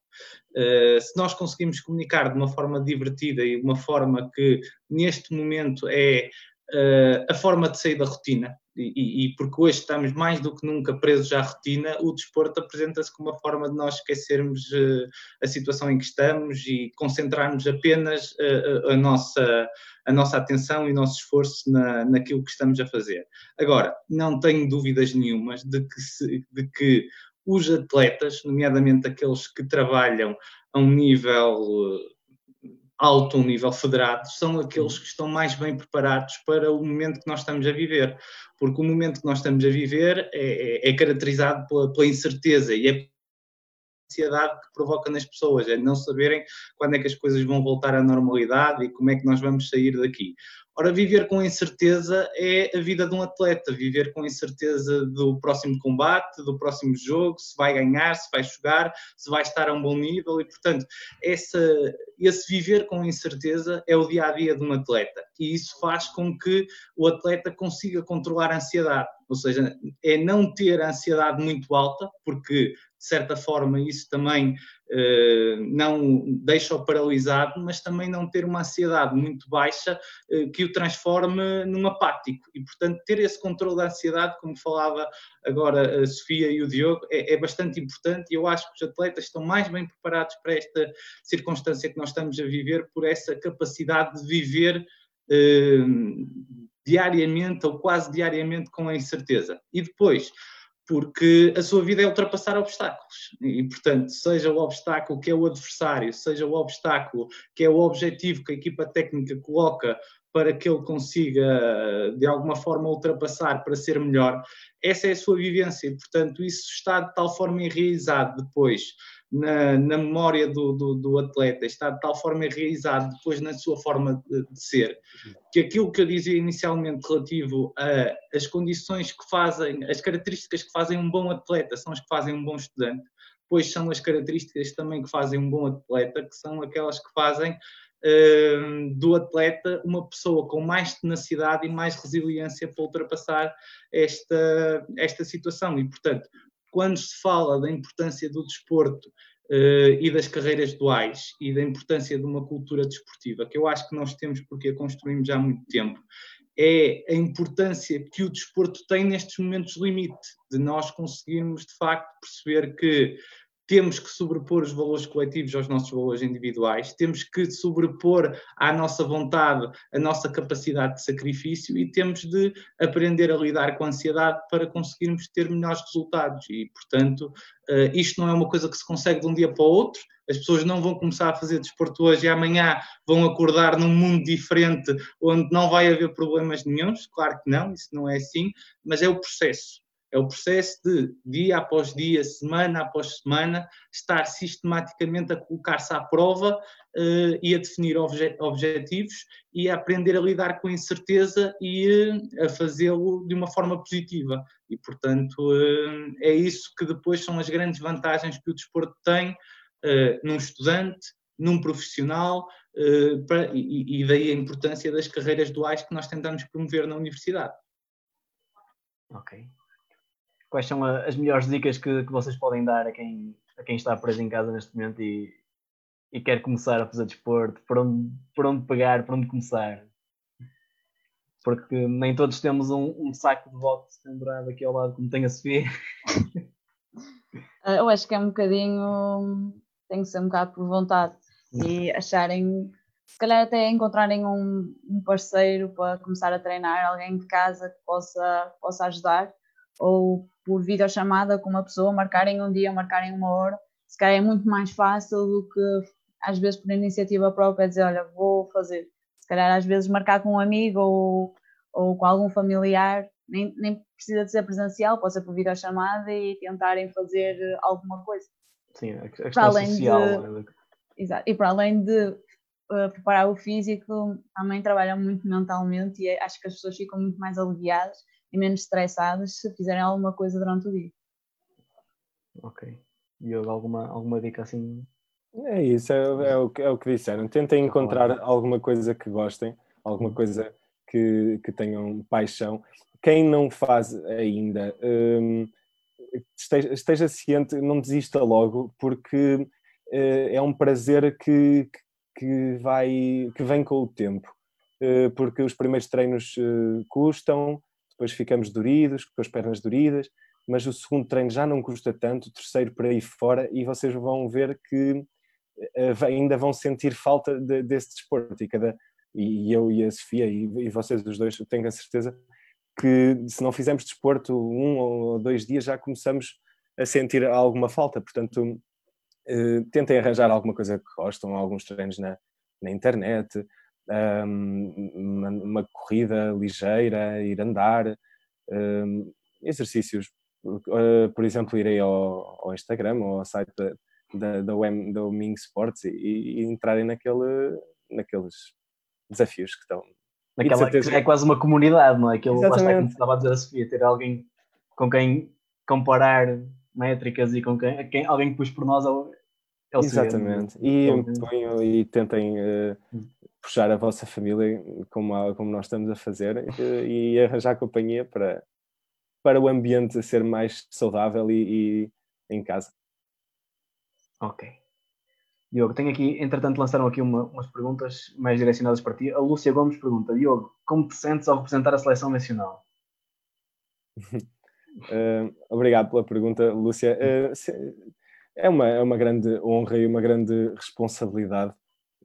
Uh, se nós conseguimos comunicar de uma forma divertida e de uma forma que neste momento é uh, a forma de sair da rotina, e, e, porque hoje estamos mais do que nunca presos à rotina, o desporto apresenta-se como uma forma de nós esquecermos uh, a situação em que estamos e concentrarmos apenas uh, a, nossa, a nossa atenção e o nosso esforço na, naquilo que estamos a fazer. Agora, não tenho dúvidas nenhumas de que, se, de que os atletas, nomeadamente aqueles que trabalham a um nível alto, um nível federado, são aqueles que estão mais bem preparados para o momento que nós estamos a viver. Porque o momento que nós estamos a viver é, é, é caracterizado pela, pela, incerteza e é ansiedade que provoca nas pessoas, é não saberem quando é que as coisas vão voltar à normalidade e como é que nós vamos sair daqui. Ora, viver com incerteza é a vida de um atleta, viver com incerteza do próximo combate, do próximo jogo, se vai ganhar, se vai jogar, se vai estar a um bom nível e, portanto, essa, esse viver com incerteza é o dia a dia de um atleta e isso faz com que o atleta consiga controlar a ansiedade, ou seja, é não ter a ansiedade muito alta, porque de certa forma isso também eh, não deixa-o paralisado, mas também não ter uma ansiedade muito baixa eh, que o transforme num apático. E, portanto, ter esse controle da ansiedade, como falava agora a Sofia e o Diogo, é, é bastante importante e eu acho que os atletas estão mais bem preparados para esta circunstância que nós estamos a viver, por essa capacidade de viver. Eh, diariamente ou quase diariamente com a incerteza. E depois, porque a sua vida é ultrapassar obstáculos. E, portanto, seja o obstáculo que é o adversário, seja o obstáculo que é o objetivo que a equipa técnica coloca para que ele consiga, de alguma forma, ultrapassar para ser melhor, essa é a sua vivência. E, portanto, isso está de tal forma enraizado depois na, na memória do, do, do, atleta, está de tal forma enraizado depois na sua forma de, de, ser, que aquilo que eu dizia inicialmente relativo às condições que fazem, as características que fazem um bom atleta são as que fazem um bom estudante, pois são as características também que fazem um bom atleta, que são aquelas que fazem uh, do atleta uma pessoa com mais tenacidade e mais resiliência para ultrapassar esta, esta situação. E, portanto, quando se fala da importância do desporto uh, e das carreiras duais e da importância de uma cultura desportiva, que eu acho que nós temos porque a construímos já há muito tempo, é a importância que o desporto tem nestes momentos limite, de nós conseguirmos de facto perceber que temos que sobrepor os valores coletivos aos nossos valores individuais, temos que sobrepor à nossa vontade a nossa capacidade de sacrifício e temos de aprender a lidar com a ansiedade para conseguirmos ter melhores resultados. E, portanto, eh, isto não é uma coisa que se consegue de um dia para o outro. As pessoas não vão começar a fazer desporto hoje e amanhã vão acordar num mundo diferente onde não vai haver problemas nenhums. Claro que não, isso não é assim, mas é o processo é o processo de, dia após dia, semana após semana, estar sistematicamente a colocar-se à prova uh, e a definir obje objetivos e a aprender a lidar com a incerteza e uh, a fazê-lo de uma forma positiva. E, portanto, uh, é isso que depois são as grandes vantagens que o desporto tem num estudante, num profissional, e daí a importância das carreiras duais que nós tentamos promover na universidade. Ok quais são as melhores dicas que, que vocês podem dar a quem, a quem está preso em casa neste momento e, e quer começar a fazer desporto? Por onde, por onde pegar, por onde começar? Porque nem todos temos um, um saco de boxe pendurado aqui ao lado, como tem a Sofia. [LAUGHS] Eu acho que é um bocadinho. tem que ser um bocado por vontade e acharem. Se calhar até encontrarem um, um parceiro para começar a treinar, alguém de casa que possa, possa ajudar ou por videochamada com uma pessoa, marcarem um dia, marcarem uma hora, se calhar é muito mais fácil do que às vezes por iniciativa própria dizer, olha, vou fazer. Se calhar às vezes marcar com um amigo ou, ou com algum familiar, nem, nem precisa de ser presencial, pode ser por videochamada e tentarem fazer alguma coisa. Sim, a questão social. De, né? exato, e para além de uh, preparar o físico, também trabalham muito mentalmente e acho que as pessoas ficam muito mais aliviadas e menos estressadas se fizerem alguma coisa durante o dia. Ok. E alguma, alguma dica assim? É isso, é, é, o, é o que disseram. Tentem encontrar alguma coisa que gostem, alguma uhum. coisa que, que tenham paixão. Quem não faz ainda, hum, esteja, esteja, ciente, não desista logo, porque uh, é um prazer que, que, vai, que vem com o tempo. Uh, porque os primeiros treinos uh, custam, depois ficamos doridos, com as pernas doridas, mas o segundo treino já não custa tanto, o terceiro por aí fora, e vocês vão ver que uh, ainda vão sentir falta de, desse desporto. E, cada, e eu e a Sofia, e, e vocês os dois, tenho a certeza que se não fizermos desporto um ou dois dias já começamos a sentir alguma falta. Portanto, uh, tentem arranjar alguma coisa que gostam, alguns treinos na, na internet, uma, uma, corrida ligeira, ir andar, exercícios, uh, por exemplo, irei ao, ao, Instagram ou ao site da, da, Sports e, e, entrarem naquele, naqueles desafios que estão. Naquela, é quase uma comunidade, não é? Aquilo Exatamente. estava a dizer a Sofia, ter alguém com quem comparar métricas e com quem, quem alguém que pus por nós é Exatamente. E, e tentem uh, puxar a vossa família, como, como nós estamos a fazer, e, e arranjar companhia para, para o ambiente ser mais saudável e, e em casa. Ok. Diogo, tenho aqui, entretanto, lançaram aqui uma, umas perguntas mais direcionadas para ti. A Lúcia Gomes pergunta: Diogo, como te sentes ao representar a seleção nacional? uh, [LAUGHS] obrigado pela pergunta, Lúcia. Uh, é, uma, é uma grande honra e uma grande responsabilidade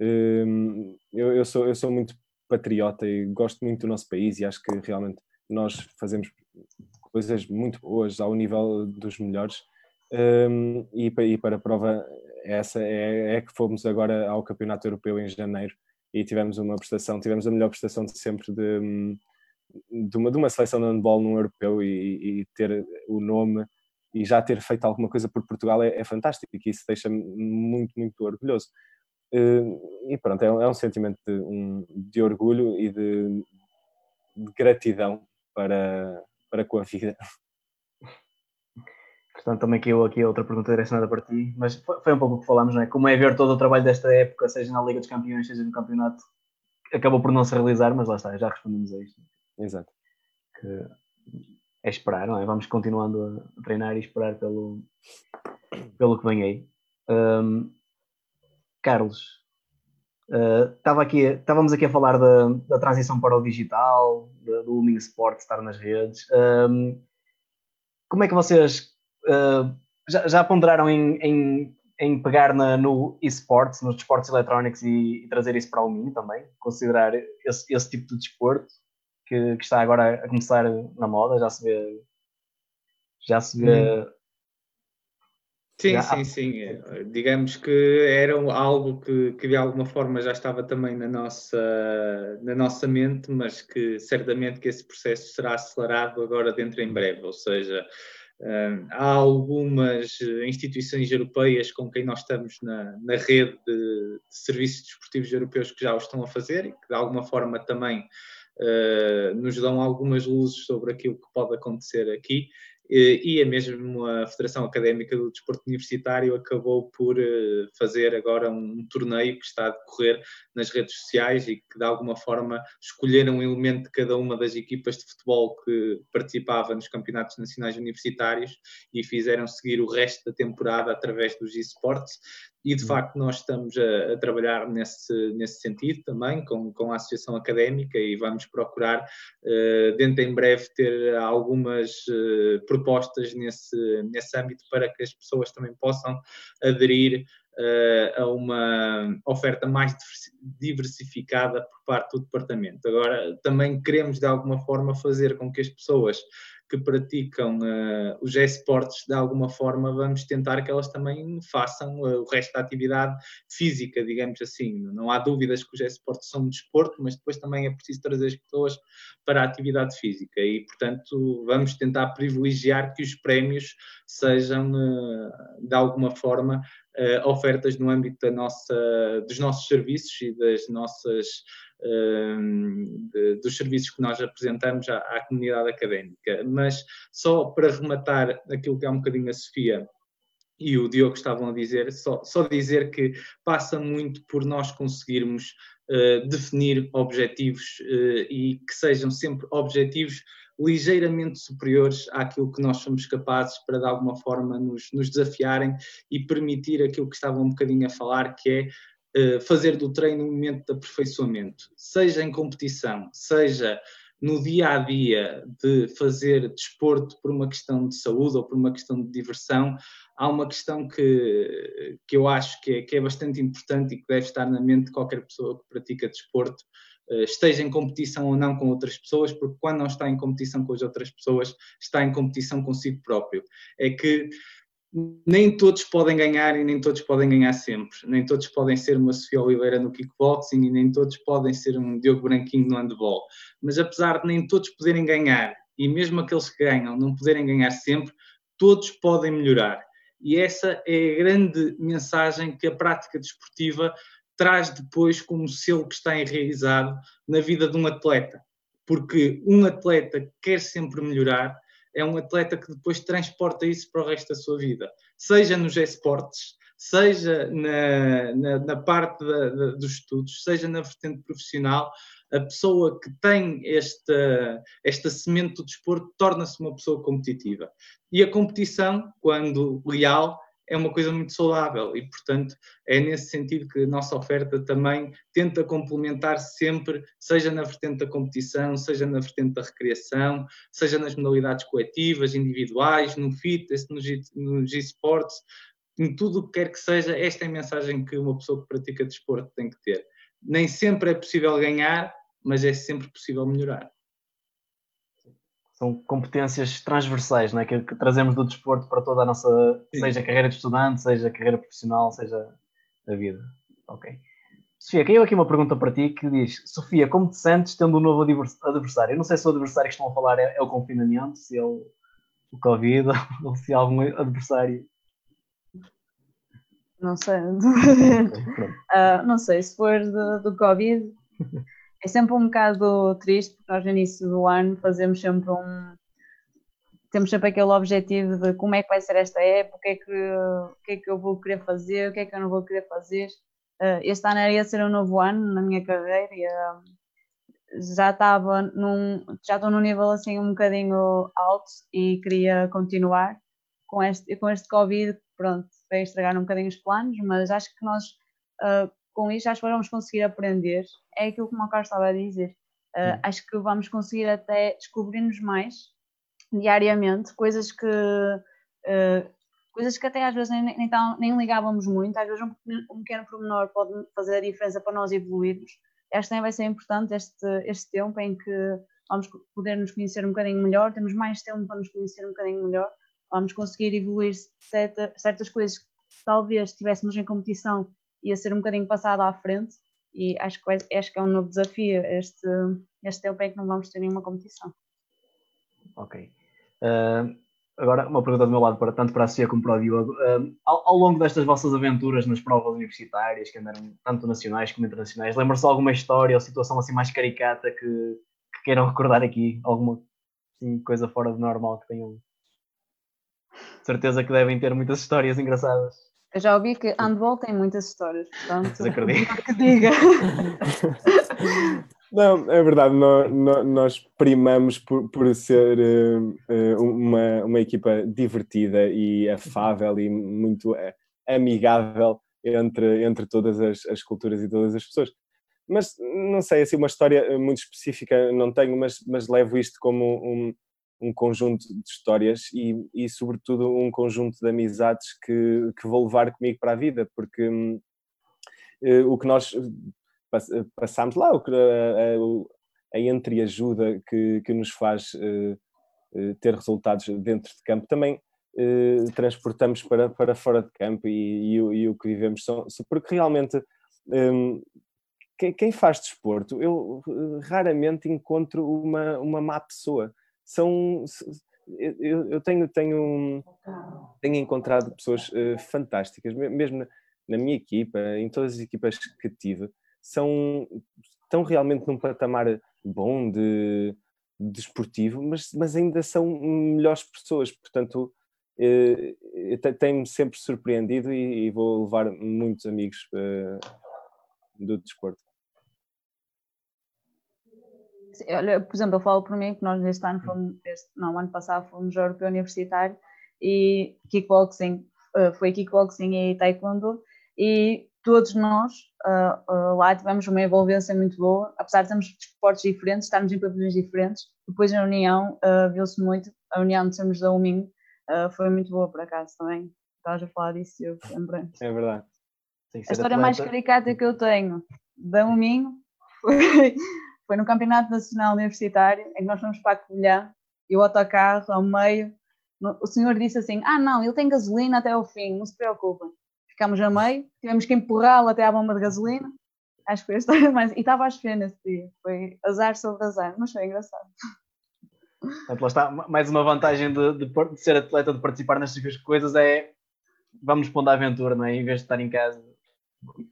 Hum, eu, eu, sou, eu sou muito patriota e gosto muito do nosso país e acho que realmente nós fazemos coisas muito boas ao nível dos melhores. Um, e, e, para a prova, essa é, é, que fomos agora ao Campeonato Europeu em janeiro e tivemos uma prestação, tivemos a melhor prestação de sempre de, de, uma, de uma seleção de handball num europeu e, e, ter o nome e já ter feito alguma coisa por Portugal é, é fantástico e isso deixa-me muito, muito orgulhoso. E pronto, é, é um sentimento de, um, de orgulho e de, de, gratidão para, para com a vida. Portanto, também aqui, aqui outra pergunta direcionada para ti, mas foi um pouco o que falámos, não é? Como é ver todo o trabalho desta época, seja na Liga dos Campeões, seja no campeonato, acabou por não se realizar, mas lá está, já respondemos a isto. Exato. Que é esperar, não é? Vamos continuando a treinar e esperar pelo, pelo que vem aí. Um, Carlos, uh, estava aqui, estávamos aqui a falar da, da transição para o digital, do Booming Sport estar nas redes. Um, como é que vocês uh, já, já, ponderaram em, em, em pegar na, no esportes, nos desportos eletrónicos e, e, trazer isso para o Minho também? Considerar esse, esse tipo de desporto que, que, está agora a começar na moda, já se vê. Já se vê. Hum Sim, já, sim, sim. Digamos que era algo que, que, de alguma forma já estava também na nossa, na nossa mente, mas que certamente que esse processo será acelerado agora dentro em breve, ou seja, eh, há algumas instituições europeias com quem nós estamos na, na rede de, de, serviços desportivos europeus que já o estão a fazer e que de alguma forma também uh, nos dão algumas luzes sobre aquilo que pode acontecer aqui. E a mesmo a Federação Académica do Desporto Universitário acabou por eh, fazer agora um torneio que está a decorrer nas redes sociais e que de alguma forma escolheram um elemento de cada uma das equipas de futebol que participava nos campeonatos nacionais universitários e fizeram seguir o resto da temporada através dos esportes e de uhum. facto nós estamos a, a, trabalhar nesse, nesse sentido também com, com a Associação Académica e vamos procurar uh, dentro em breve ter algumas uh, propostas nesse, nesse âmbito para que as pessoas também possam aderir uh, a uma oferta mais diversificada por parte do departamento. Agora, também queremos de alguma forma fazer com que as pessoas que praticam uh, os esportes de alguma forma, vamos tentar que elas também façam uh, o resto da atividade física, digamos assim. Não há dúvidas que os esportes são um desporto, mas depois também é preciso trazer as pessoas para a atividade física e, portanto, vamos tentar privilegiar que os prémios sejam, uh, de alguma forma, ofertas no âmbito da nossa, dos nossos serviços e das nossas de, dos serviços que nós apresentamos à, à, comunidade académica. Mas só para rematar aquilo que é um bocadinho a Sofia e o Diogo estavam a dizer, só, só dizer que passa muito por nós conseguirmos uh, definir objetivos uh, e que sejam sempre objetivos ligeiramente superiores àquilo que nós somos capazes para de alguma forma nos, nos desafiarem e permitir aquilo que estavam um bocadinho a falar, que é fazer do treino um momento de aperfeiçoamento, seja em competição, seja no dia a dia de fazer desporto por uma questão de saúde ou por uma questão de diversão, há uma questão que, que eu acho que é, que é bastante importante e que deve estar na mente de qualquer pessoa que pratica desporto, eh, esteja em competição ou não com outras pessoas, porque quando não está em competição com as outras pessoas, está em competição consigo próprio. É que nem todos podem ganhar e nem todos podem ganhar sempre. Nem todos podem ser uma Sofia Oliveira no kickboxing e nem todos podem ser um Diogo Branquinho no handball. Mas apesar de nem todos poderem ganhar e mesmo aqueles que ganham não poderem ganhar sempre, todos podem melhorar. E essa é a grande mensagem que a prática desportiva traz depois como selo que está enraizado na vida de um atleta. Porque um atleta quer sempre melhorar é um atleta que depois transporta isso para o resto da sua vida, seja nos esportes, seja na, na, na parte da, da, dos estudos, seja na vertente profissional, a pessoa que tem esta, esta semente do desporto torna-se uma pessoa competitiva. E a competição, quando leal, é uma coisa muito saudável e, portanto, é nesse sentido que a nossa oferta também tenta complementar sempre, seja na vertente da competição, seja na vertente da recreação, seja nas modalidades coletivas, individuais, no fitness, nos esportes, em tudo o que quer que seja, esta é a mensagem que uma pessoa que pratica desporto tem que ter. Nem sempre é possível ganhar, mas é sempre possível melhorar são competências transversais né? que, que, trazemos do desporto para toda a nossa, Sim. seja carreira de estudante, seja carreira profissional, seja a vida. Ok. Sofia, caiu aqui uma pergunta para ti que diz: Sofia, como te sentes tendo um novo adversário? Eu não sei se o adversário que estão a falar é, é o confinamento, se é o, o Covid [LAUGHS] ou se é algum adversário. Não sei. [LAUGHS] uh, não sei, se for do, do Covid, [LAUGHS] é sempre um bocado triste, porque nós no início do ano fazemos sempre um. Temos sempre aquele objetivo de como é que vai ser esta época, o que é que, o que, é que eu vou querer fazer, o que é que eu não vou querer fazer. Uh, este ano ia ser um novo ano na minha carreira e uh, já estava num. já estou num nível assim um bocadinho alto e queria continuar com este, com este Covid, pronto, veio estragar um bocadinho os planos, mas acho que nós uh, com isto acho que vamos conseguir aprender. É aquilo que o Carlos estava a dizer. Uh, acho que vamos conseguir até descobrir-nos mais diariamente, coisas que uh, coisas que até às vezes nem, nem, nem, ligávamos muito, às vezes um, um pequeno pormenor pode fazer a diferença para nós evoluirmos. Acho que também vai ser importante este, este tempo em que vamos poder nos conhecer um bocadinho melhor, temos mais tempo para nos conhecer um bocadinho melhor, vamos conseguir evoluir certa, certas coisas que talvez estivéssemos em competição ia ser um bocadinho passado à frente e acho que, acho que é um novo desafio este, este tempo em que não vamos ter nenhuma competição. Ok. Uh, agora, uma pergunta do meu lado, para, tanto para a Cia como para o Diogo. Uh, ao, ao, longo destas vossas aventuras nas provas universitárias, que andaram tanto nacionais como internacionais, lembra-se alguma história ou situação assim mais caricata que, que queiram recordar aqui? Alguma assim, coisa fora do normal que tenham? Certeza que devem ter muitas histórias engraçadas. Eu já ouvi que handball tem muitas histórias, portanto, que diga. [LAUGHS] Não, é verdade, nós, nós primamos por, por ser uh, uma, uma equipa divertida e afável e muito uh, amigável entre, entre todas as, as culturas e todas as pessoas. Mas não sei, assim, uma história muito específica não tenho, mas, mas levo isto como um, um conjunto de histórias e, e sobretudo, um conjunto de amizades que, que vou levar comigo para a vida, porque uh, o que nós passámos lá, o que, a, a, entreajuda que, que nos faz uh, ter resultados dentro de campo, também uh, transportamos para, para fora de campo e, e, e o que vivemos são, porque realmente um, quem faz desporto, eu raramente encontro uma, uma má pessoa são eu, eu tenho, tenho, tenho encontrado pessoas uh, fantásticas, mesmo na, minha equipa, em todas as equipas que tive, são, estão realmente num patamar bom de, desportivo, mas, mas ainda são melhores pessoas, portanto uh, tem-me sempre surpreendido e, e, vou levar muitos amigos uh, do desporto. Olha, por exemplo, eu falo por mim que nós este ano fomos, este, não, ano passado fomos europeu universitário e kickboxing, uh, foi kickboxing e taekwondo e todos nós uh, uh, lá tivemos uma envolvência muito boa, apesar de termos esportes diferentes, estarmos em pavilhões diferentes, depois a união viu-se muito, a união de sermos da UMIN foi muito boa por acaso também, estavas a falar disso eu lembrei. É verdade. A história atleta. mais caricata que eu tenho da UMIN foi foi no Campeonato Nacional Universitário, em que nós fomos para a Covilhã, e o autocarro, ao meio, o senhor disse assim, ah não, ele tem gasolina até ao fim, não se preocupem. Ficámos a meio, tivemos que empurrá-lo até à bomba de gasolina, acho que foi a história [LAUGHS] mais... E estava a chover nesse dia, foi azar sobre azar, mas foi engraçado. Portanto, lá está, mais uma vantagem de, de, de, ser atleta, de participar nestas coisas é vamos pondo a aventura, não é? Em vez de estar em casa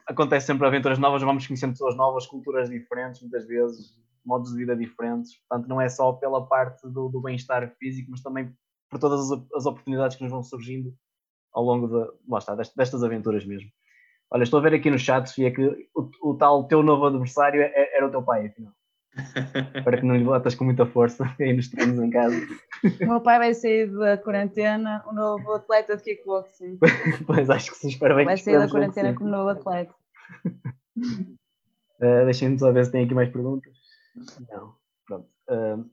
acontece sempre aventuras novas, vamos conhecendo pessoas novas, culturas diferentes, muitas vezes, modos de vida diferentes. Portanto, não é só pela parte do, do bem-estar físico, mas também por todas as, as, oportunidades que nos vão surgindo ao longo de, lá está, destas, destas aventuras mesmo. Olha, estou a ver aqui no chat, Sofia, que o, o tal teu novo adversário é, era o teu pai, afinal. Espero que não lhe botas com muita força [LAUGHS] aí nos treinos em casa. O meu pai vai sair da quarentena, o novo atleta de kickboxing. [LAUGHS] pois acho que se espera bem Vai sair da quarentena como novo atleta. Uh, [LAUGHS] Deixem-me só ver se tem aqui mais perguntas. Não, pronto. Uh...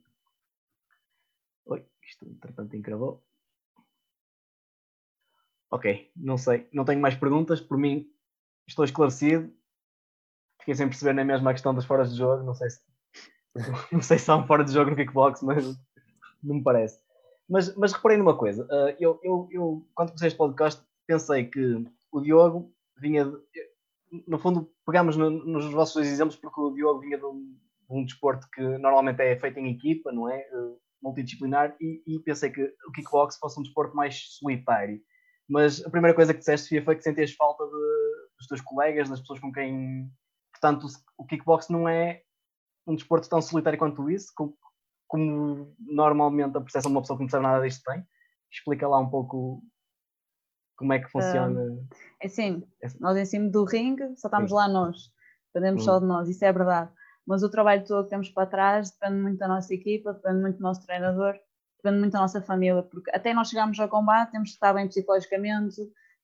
Oi, isto entretanto encravou. Ok, não sei, não tenho mais perguntas. Por mim, estou esclarecido. Fiquei sem perceber nem mesmo a questão das foras de jogo. Não sei se [LAUGHS] não sei se há um fora de jogo no kickbox, mas não me parece. Mas, mas reparei numa coisa. Uh, eu, eu, eu, quando comecei este podcast, pensei que o Diogo vinha. De, no fundo, pegámos no, nos vossos dois exemplos porque o Diogo vinha de um, de um, desporto que normalmente é feito em equipa, não é? Uh, multidisciplinar, e, e, pensei que o kickbox fosse um desporto mais solitário. Mas a primeira coisa que disseste, Sofia, foi que sentias falta de, dos teus colegas, das pessoas com quem. Portanto, o kickbox não é um desporto tão solitário quanto isso, como, como normalmente a percepção de uma pessoa que não sabe nada disto tem. Explica lá um pouco como é que funciona. Uh, é assim, nós em cima do ringue só estamos Sim. lá nós, dependemos hum. só de nós, isso é verdade. Mas o trabalho todo que temos para trás depende muito da nossa equipa, depende muito do nosso treinador, depende muito da nossa família, porque até nós chegarmos ao combate temos que estar bem psicologicamente,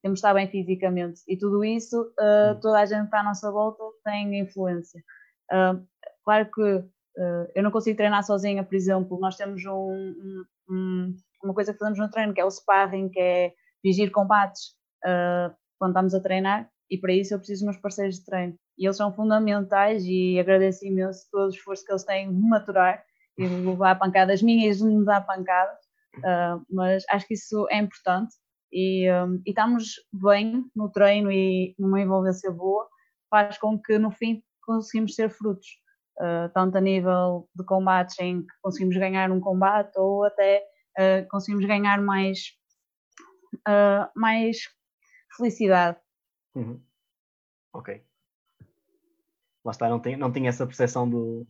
temos que estar bem fisicamente e tudo isso, uh, toda a gente à nossa volta tem influência. Uh, Claro que Uh, eu não consigo treinar sozinha, por exemplo, nós temos um, um, uma coisa que fazemos no treino, que é o sparring, que é vigir combates uh, quando estamos a treinar, e para isso eu preciso dos meus parceiros de treino. E eles são fundamentais e agradeço imenso todo o esforço que eles têm de maturar e de levar pancadas minhas de me dar pancadas, uh, mas acho que isso é importante e, um, e estamos bem no treino e numa envolvência boa, faz com que no fim conseguimos ter frutos, uh, tanto a nível de combates em que conseguimos ganhar um combate ou até uh, conseguimos ganhar mais, uh, mais felicidade. Uhum. Ok. Lá está, não, tem, não tinha essa percepção do.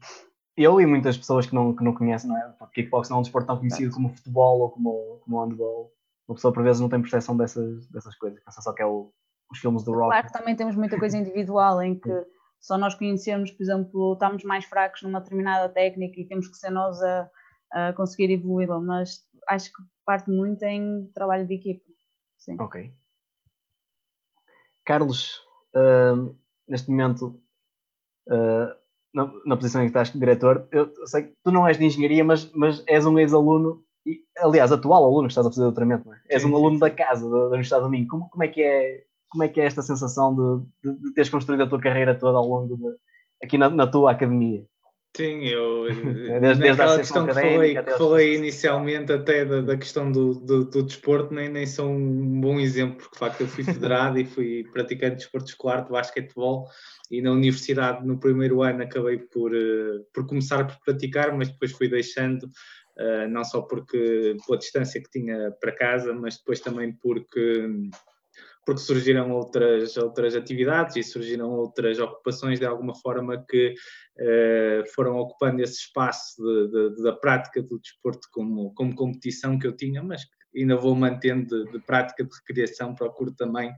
Eu e muitas pessoas que não, que não conhecem, não é? Porque kickbox não é um desporto tão conhecido como futebol ou como, como handball. Uma pessoa por vezes não tem percepção dessas, dessas coisas, pensa só que é o, os filmes do Rock. Claro que também temos muita coisa individual em que só nós conhecemos, por exemplo, estamos mais fracos numa determinada técnica e temos que ser nós a, a conseguir evoluí-la, mas acho que parte muito em trabalho de equipe. Sim. Ok. Carlos, uh, neste momento, uh, na, na, posição em que estás diretor, eu sei que tu não és de engenharia, mas, mas és um ex-aluno, e, aliás, atual aluno que estás a fazer doutoramento, não é? És um aluno da casa, da, da Universidade do Minho. Como, como, é que é, como é que é esta sensação de, de, de teres construído a tua carreira toda ao longo de, aqui na, na tua academia? Sim, eu [LAUGHS] desde, desde a questão que falei, que falei inicialmente até da, da questão do, do, do, desporto, nem, nem sou um bom exemplo, porque de facto eu fui federado e fui praticante de desporto escolar de basquetebol e na universidade no primeiro ano acabei por, uh, por começar por praticar, mas depois fui deixando, uh, não só porque pela distância que tinha para casa, mas depois também porque porque surgiram outras, outras atividades e surgiram outras ocupações de alguma forma que eh, foram ocupando esse espaço de, de, da prática do desporto como, como competição que eu tinha, mas ainda vou mantendo de, de, prática de recreação, procuro também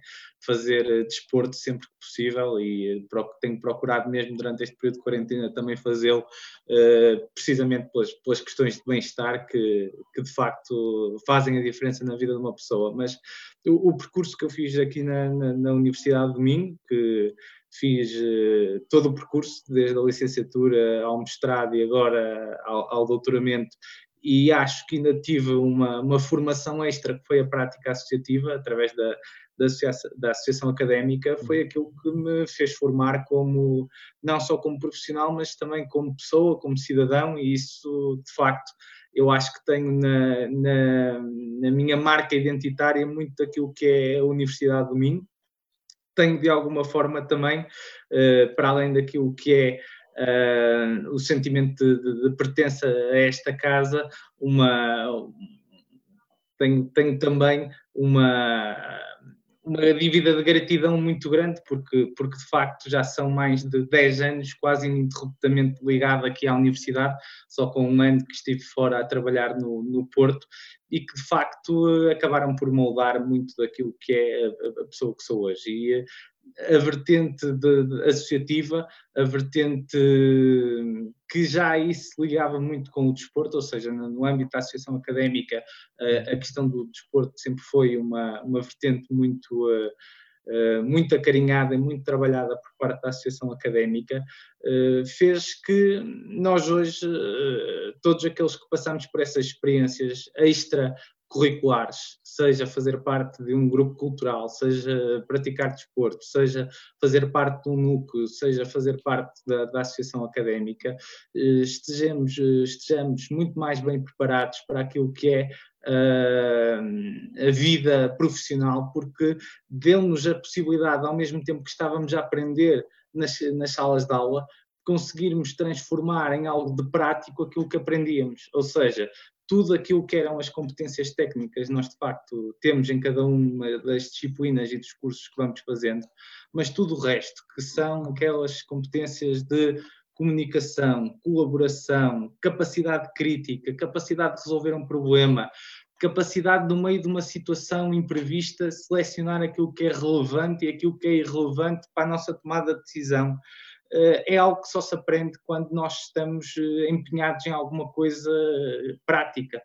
fazer uh, desporto sempre que possível e uh, tenho procurado mesmo durante este período de quarentena também fazê-lo uh, precisamente pelas, pelas, questões de bem-estar que, que, de facto fazem a diferença na vida de uma pessoa. Mas o, o percurso que eu fiz aqui na, na, na Universidade de Minho, que fiz todo o percurso, desde a licenciatura ao mestrado e agora ao, ao doutoramento, e acho que ainda tive uma, uma formação extra que foi a prática associativa, através da, da, associação, da associação académica, foi uhum. aquilo que me fez formar como, não só como profissional, mas também como pessoa, como cidadão, e isso, de facto, eu acho que tenho na, na, na minha marca identitária muito daquilo que é a Universidade do Minho. Tenho, de alguma forma, também, uh, para além daquilo que é o sentimento de, de, de, pertença a esta casa, uma, tenho, tenho também uma, uma dívida de gratidão muito grande, porque, porque de facto já são mais de 10 anos quase ininterruptamente ligado aqui à universidade, só com um ano que estive fora a trabalhar no, no Porto, e que de facto acabaram por moldar muito daquilo que é a, a pessoa que sou hoje. E a vertente de, de associativa, a vertente que já aí se ligava muito com o desporto, ou seja, no, no âmbito da associação académica, a, a questão do desporto sempre foi uma, uma vertente muito. Uh, muito acarinhada e muito trabalhada por parte da associação académica, uh, fez que nós hoje, uh, todos aqueles que passamos por essas experiências extra curriculares, seja fazer parte de um grupo cultural, seja praticar desporto, seja fazer parte de um núcleo, seja fazer parte da, da associação académica, eh, estejamos, eh, estejamos muito mais bem preparados para aquilo que é uh, a vida profissional, porque deu-nos a possibilidade, ao mesmo tempo que estávamos a aprender nas, nas salas de aula, conseguirmos transformar em algo de prático aquilo que aprendíamos. Ou seja, tudo aquilo que eram as competências técnicas nós de facto temos em cada uma das disciplinas e dos cursos que vamos fazendo, mas tudo o resto, que são aquelas competências de comunicação, colaboração, capacidade crítica, capacidade de resolver um problema, capacidade no meio de uma situação imprevista selecionar aquilo que é relevante e aquilo que é irrelevante para a nossa tomada de decisão. Eh, é algo que só se aprende quando nós estamos eh, empenhados em alguma coisa eh, prática.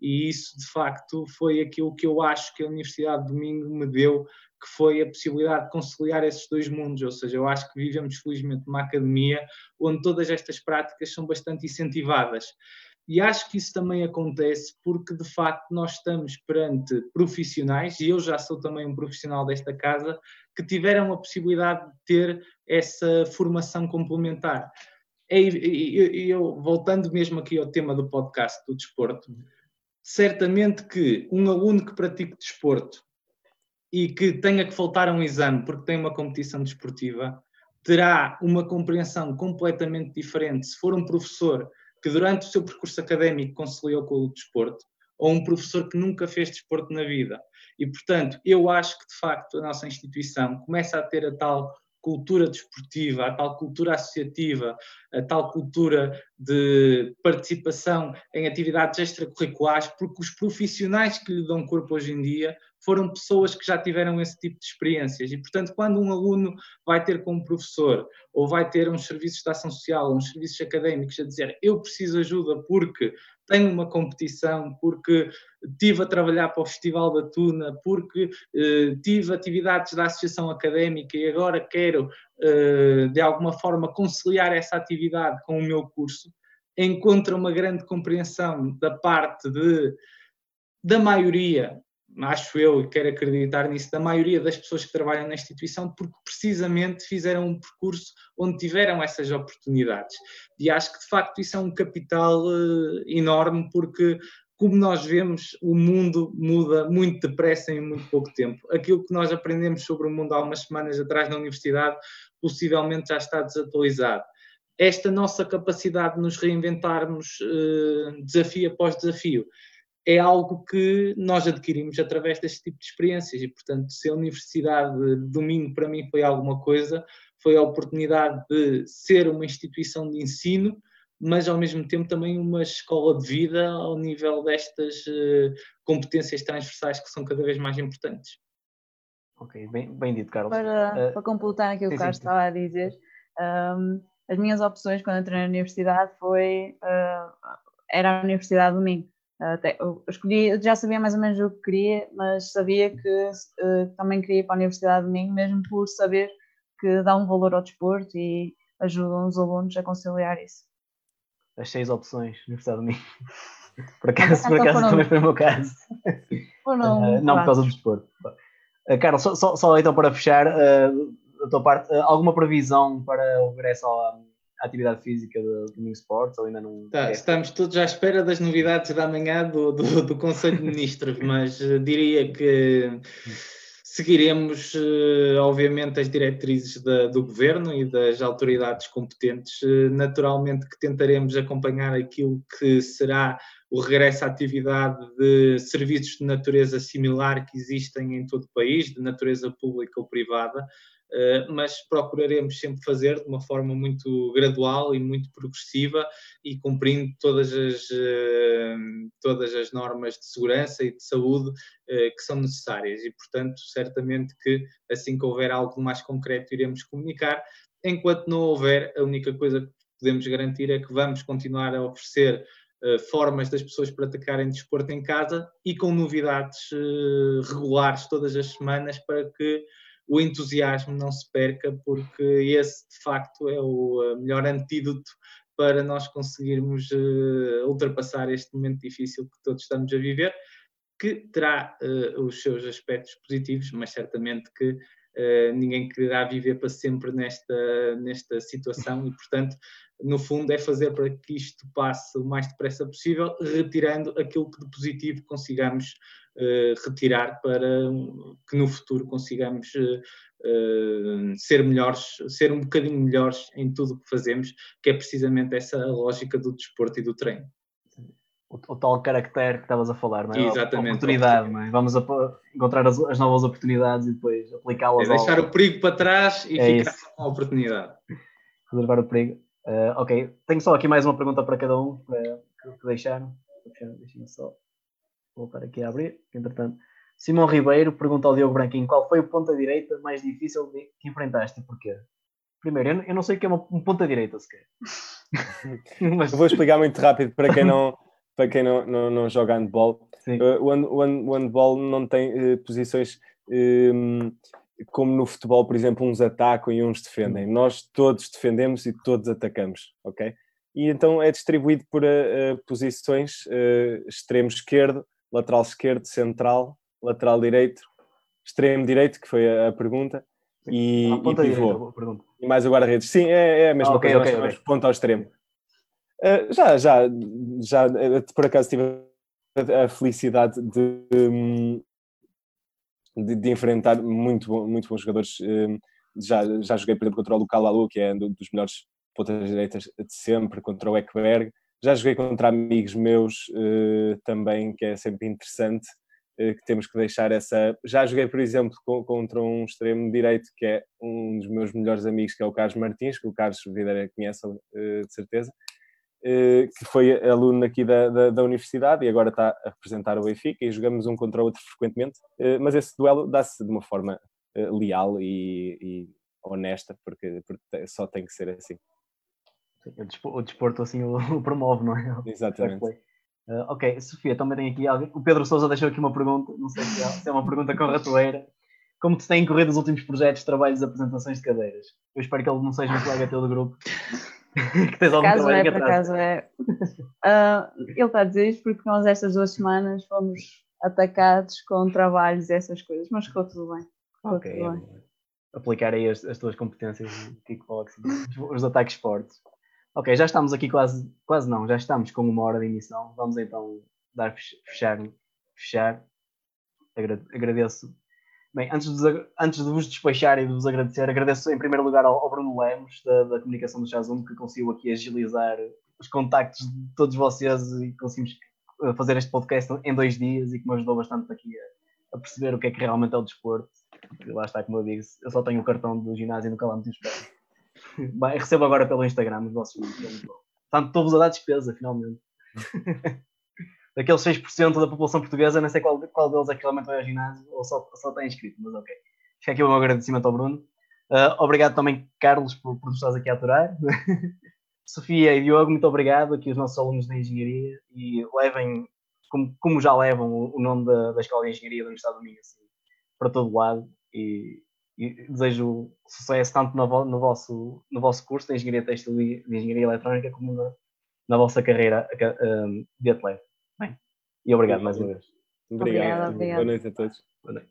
E isso, de facto, foi aquilo que eu acho que a Universidade de Domingo me deu que foi a possibilidade de conciliar esses dois mundos, ou seja, eu acho que vivemos felizmente numa academia onde todas estas práticas são bastante incentivadas. E acho que isso também acontece porque, de facto, nós estamos perante profissionais, e eu já sou também um profissional desta casa, que tiveram a possibilidade de ter essa formação complementar. E eu, voltando mesmo aqui ao tema do podcast do desporto, certamente que um aluno que pratique desporto e que tenha que faltar a um exame porque tem uma competição desportiva, terá uma compreensão completamente diferente se for um professor que durante o seu percurso académico conciliou com o desporto ou um professor que nunca fez desporto na vida. E, portanto, eu acho que, de facto, a nossa instituição começa a ter a tal cultura desportiva, a tal cultura associativa, a tal cultura de participação em atividades extracurriculares, porque os profissionais que lhe dão corpo hoje em dia foram pessoas que já tiveram esse tipo de experiências. E, portanto, quando um aluno vai ter como professor ou vai ter uns serviços de ação social, uns serviços académicos a dizer eu preciso ajuda porque tenho uma competição, porque tive a trabalhar para o Festival da Tuna, porque eh, tive atividades da Associação Académica e agora quero, eh, de alguma forma, conciliar essa atividade com o meu curso, encontra uma grande compreensão da parte de, da maioria acho eu e quero acreditar nisso, da maioria das pessoas que trabalham na instituição, porque precisamente fizeram um percurso onde tiveram essas oportunidades. E acho que de facto isso é um capital uh, enorme, porque como nós vemos, o mundo muda muito depressa em muito pouco tempo. Aquilo que nós aprendemos sobre o mundo há umas semanas atrás na universidade, possivelmente já está desatualizado. Esta nossa capacidade de nos reinventarmos uh, desafio após desafio é algo que nós adquirimos através deste tipo de experiências e, portanto, se a Universidade de Domingo para mim foi alguma coisa, foi a oportunidade de ser uma instituição de ensino, mas ao mesmo tempo também uma escola de vida ao nível destas uh, competências transversais que são cada vez mais importantes. Ok, bem, bem dito, Carlos. Para, uh, para completar aquilo que o Carlos sim, estava a dizer, um, as minhas opções quando entrei na universidade foi uh, era a Universidade de Domingo. Até, eu escolhi, já sabia mais ou menos o que queria, mas sabia que uh, também queria ir para a Universidade de Minho, mesmo por saber que dá um valor ao desporto e ajudam os alunos a conciliar isso. As seis opções, Universidade de Minho. [LAUGHS] Por acaso, por acaso também foi o meu caso. [LAUGHS] Foram uh, não por causa do desporto. Uh, Carlos, só, só, só, então para fechar, uh, da tua parte, alguma previsão para o regresso ao, atividade física do Domingo Sports ou ainda não. Tá, estamos todos à espera das novidades da manhã do, do, do Conselho de Ministros, [LAUGHS] mas uh, diria que seguiremos, uh, obviamente, as diretrizes da, do Governo e das autoridades competentes. Uh, naturalmente que tentaremos acompanhar aquilo que será o regresso à atividade de serviços de natureza similar que existem em todo o país, de natureza pública ou privada, eh, mas procuraremos sempre fazer de uma forma muito gradual e muito progressiva e cumprindo todas as, eh, todas as normas de segurança e de saúde eh, que são necessárias. E, portanto, certamente que assim que houver algo mais concreto, iremos comunicar. Enquanto não houver, a única coisa que podemos garantir é que vamos continuar a oferecer formas das pessoas praticarem desporto em casa e com novidades regulares todas as semanas para que o entusiasmo não se perca, porque esse de facto é o eh, melhor antídoto para nós conseguirmos uh, ultrapassar este momento difícil que todos estamos a viver, que terá uh, os seus aspectos positivos, mas certamente que uh, ninguém quererá viver para sempre nesta, nesta situação e, portanto, no fundo, é fazer para que isto passe o mais depressa possível, retirando aquilo que de positivo consigamos retirar para que no futuro consigamos uh, ser melhores, ser um bocadinho melhores em tudo o que fazemos, que é precisamente essa lógica do desporto e do treino. O, o tal caractere que estavas a falar, não é? Exatamente. A oportunidade, não é? Vamos encontrar as, as, novas oportunidades e depois aplicá-las. É deixar ao... o perigo para trás e é ficar isso. com a oportunidade. Reservar o perigo. Uh, ok, tenho só aqui mais uma pergunta para cada um para, que deixaram. Deixem-me só voltar aqui a abrir. Entretanto, Simão Ribeiro pergunta ao Diogo Branquinho qual foi o ponta-direita mais difícil de, que enfrentaste e porquê? Primeiro, eu não, eu não sei o que é uma, um ponta-direita sequer. [LAUGHS] Mas... vou explicar muito rápido para quem não, para quem não, não, não joga handball. Uh, o, hand, o, hand, o handball não tem uh, posições um, como no futebol, por exemplo, uns atacam e uns defendem. Nós todos defendemos e todos atacamos, ok? E então é distribuído por uh, posições extremo esquerdo, lateral esquerdo, central, lateral direito, extremo direito, que foi a, pergunta, e, e pivô. E mais o guarda-redes. Sim, é, é, a mesma ah, okay, coisa, okay, okay. ponto ao extremo. Uh, já, já, já, por acaso tive a felicidade de, hum, de, de, enfrentar muito, muito bons jogadores. Hum, já, já joguei, por exemplo, contra o Lucal Alu, que é um dos melhores pontas direitas de sempre, contra o Ekberg. Já joguei contra amigos meus uh, também, que é sempre interessante, uh, que temos que deixar essa... Já joguei, por exemplo, com, contra um extremo direito, que é um dos meus melhores amigos, que é o Carlos Martins, que o Carlos Videira conhece uh, de certeza, que foi aluno aqui da, da, da, universidade e agora está a representar o Benfica e jogamos um contra o outro frequentemente, mas esse duelo dá-se de uma forma leal e, e honesta, porque, porque só tem que ser assim. O desporto assim o, [LAUGHS] promove, não é? Exatamente. Uh, ok, Sofia, também tem aqui alguém. O Pedro Souza deixou aqui uma pergunta, não sei se é, se é uma pergunta corretoeira. Como te têm corrido os últimos projetos, trabalhos, apresentações de cadeiras? Eu espero que ele não seja um colega teu do grupo. [LAUGHS] que tens algum caso trabalho é, por acaso é. Uh, ele está a dizer isto porque nós estas duas semanas fomos atacados com trabalhos e essas coisas, mas ficou tudo bem. Ficou ok. Tudo bem. Aplicar aí as, as tuas competências de kickboxing, os ataques fortes. Ok, já estamos aqui quase, quase não, já estamos com uma hora de emissão. Vamos então dar fechar, fechar. Agradeço. Bem, antes de, antes de vos despachar e de vos agradecer, agradeço em primeiro lugar ao, Bruno Lemos, da, da comunicação do Chazum, que conseguiu aqui agilizar os contactos de todos vocês e conseguimos eh, fazer este podcast em dois dias e que me ajudou bastante aqui a, a perceber o que é que realmente é o desporto. Porque lá está, como eu digo, eu só tenho o cartão do ginásio e lá me pés. [LAUGHS] Bem, recebo agora pelo Instagram os vossos vídeos. Portanto, estou-vos a dar despesa, finalmente. [LAUGHS] Daqueles 6% da população portuguesa, não sei qual, qual deles é que realmente vai ao ginásio ou só, só está inscrito, mas ok. Fica aqui o meu agradecimento ao Bruno. Uh, obrigado também, Carlos, por, por nos aqui a aturar. [LAUGHS] Sofia e Diogo, muito obrigado aqui os nossos alunos de Engenharia e levem, como, como já levam, o, o nome da, da Escola de Engenharia da Universidade do Minho assim, para todo lado e e desejo sucesso tanto no, no, vosso, no vosso curso de Engenharia Textil e de Engenharia Eletrónica como na, na vossa carreira um, de atleta. Bem, e obrigado mais uma vez. Obrigado. Obrigado. Boa noite a todos. Boa noite.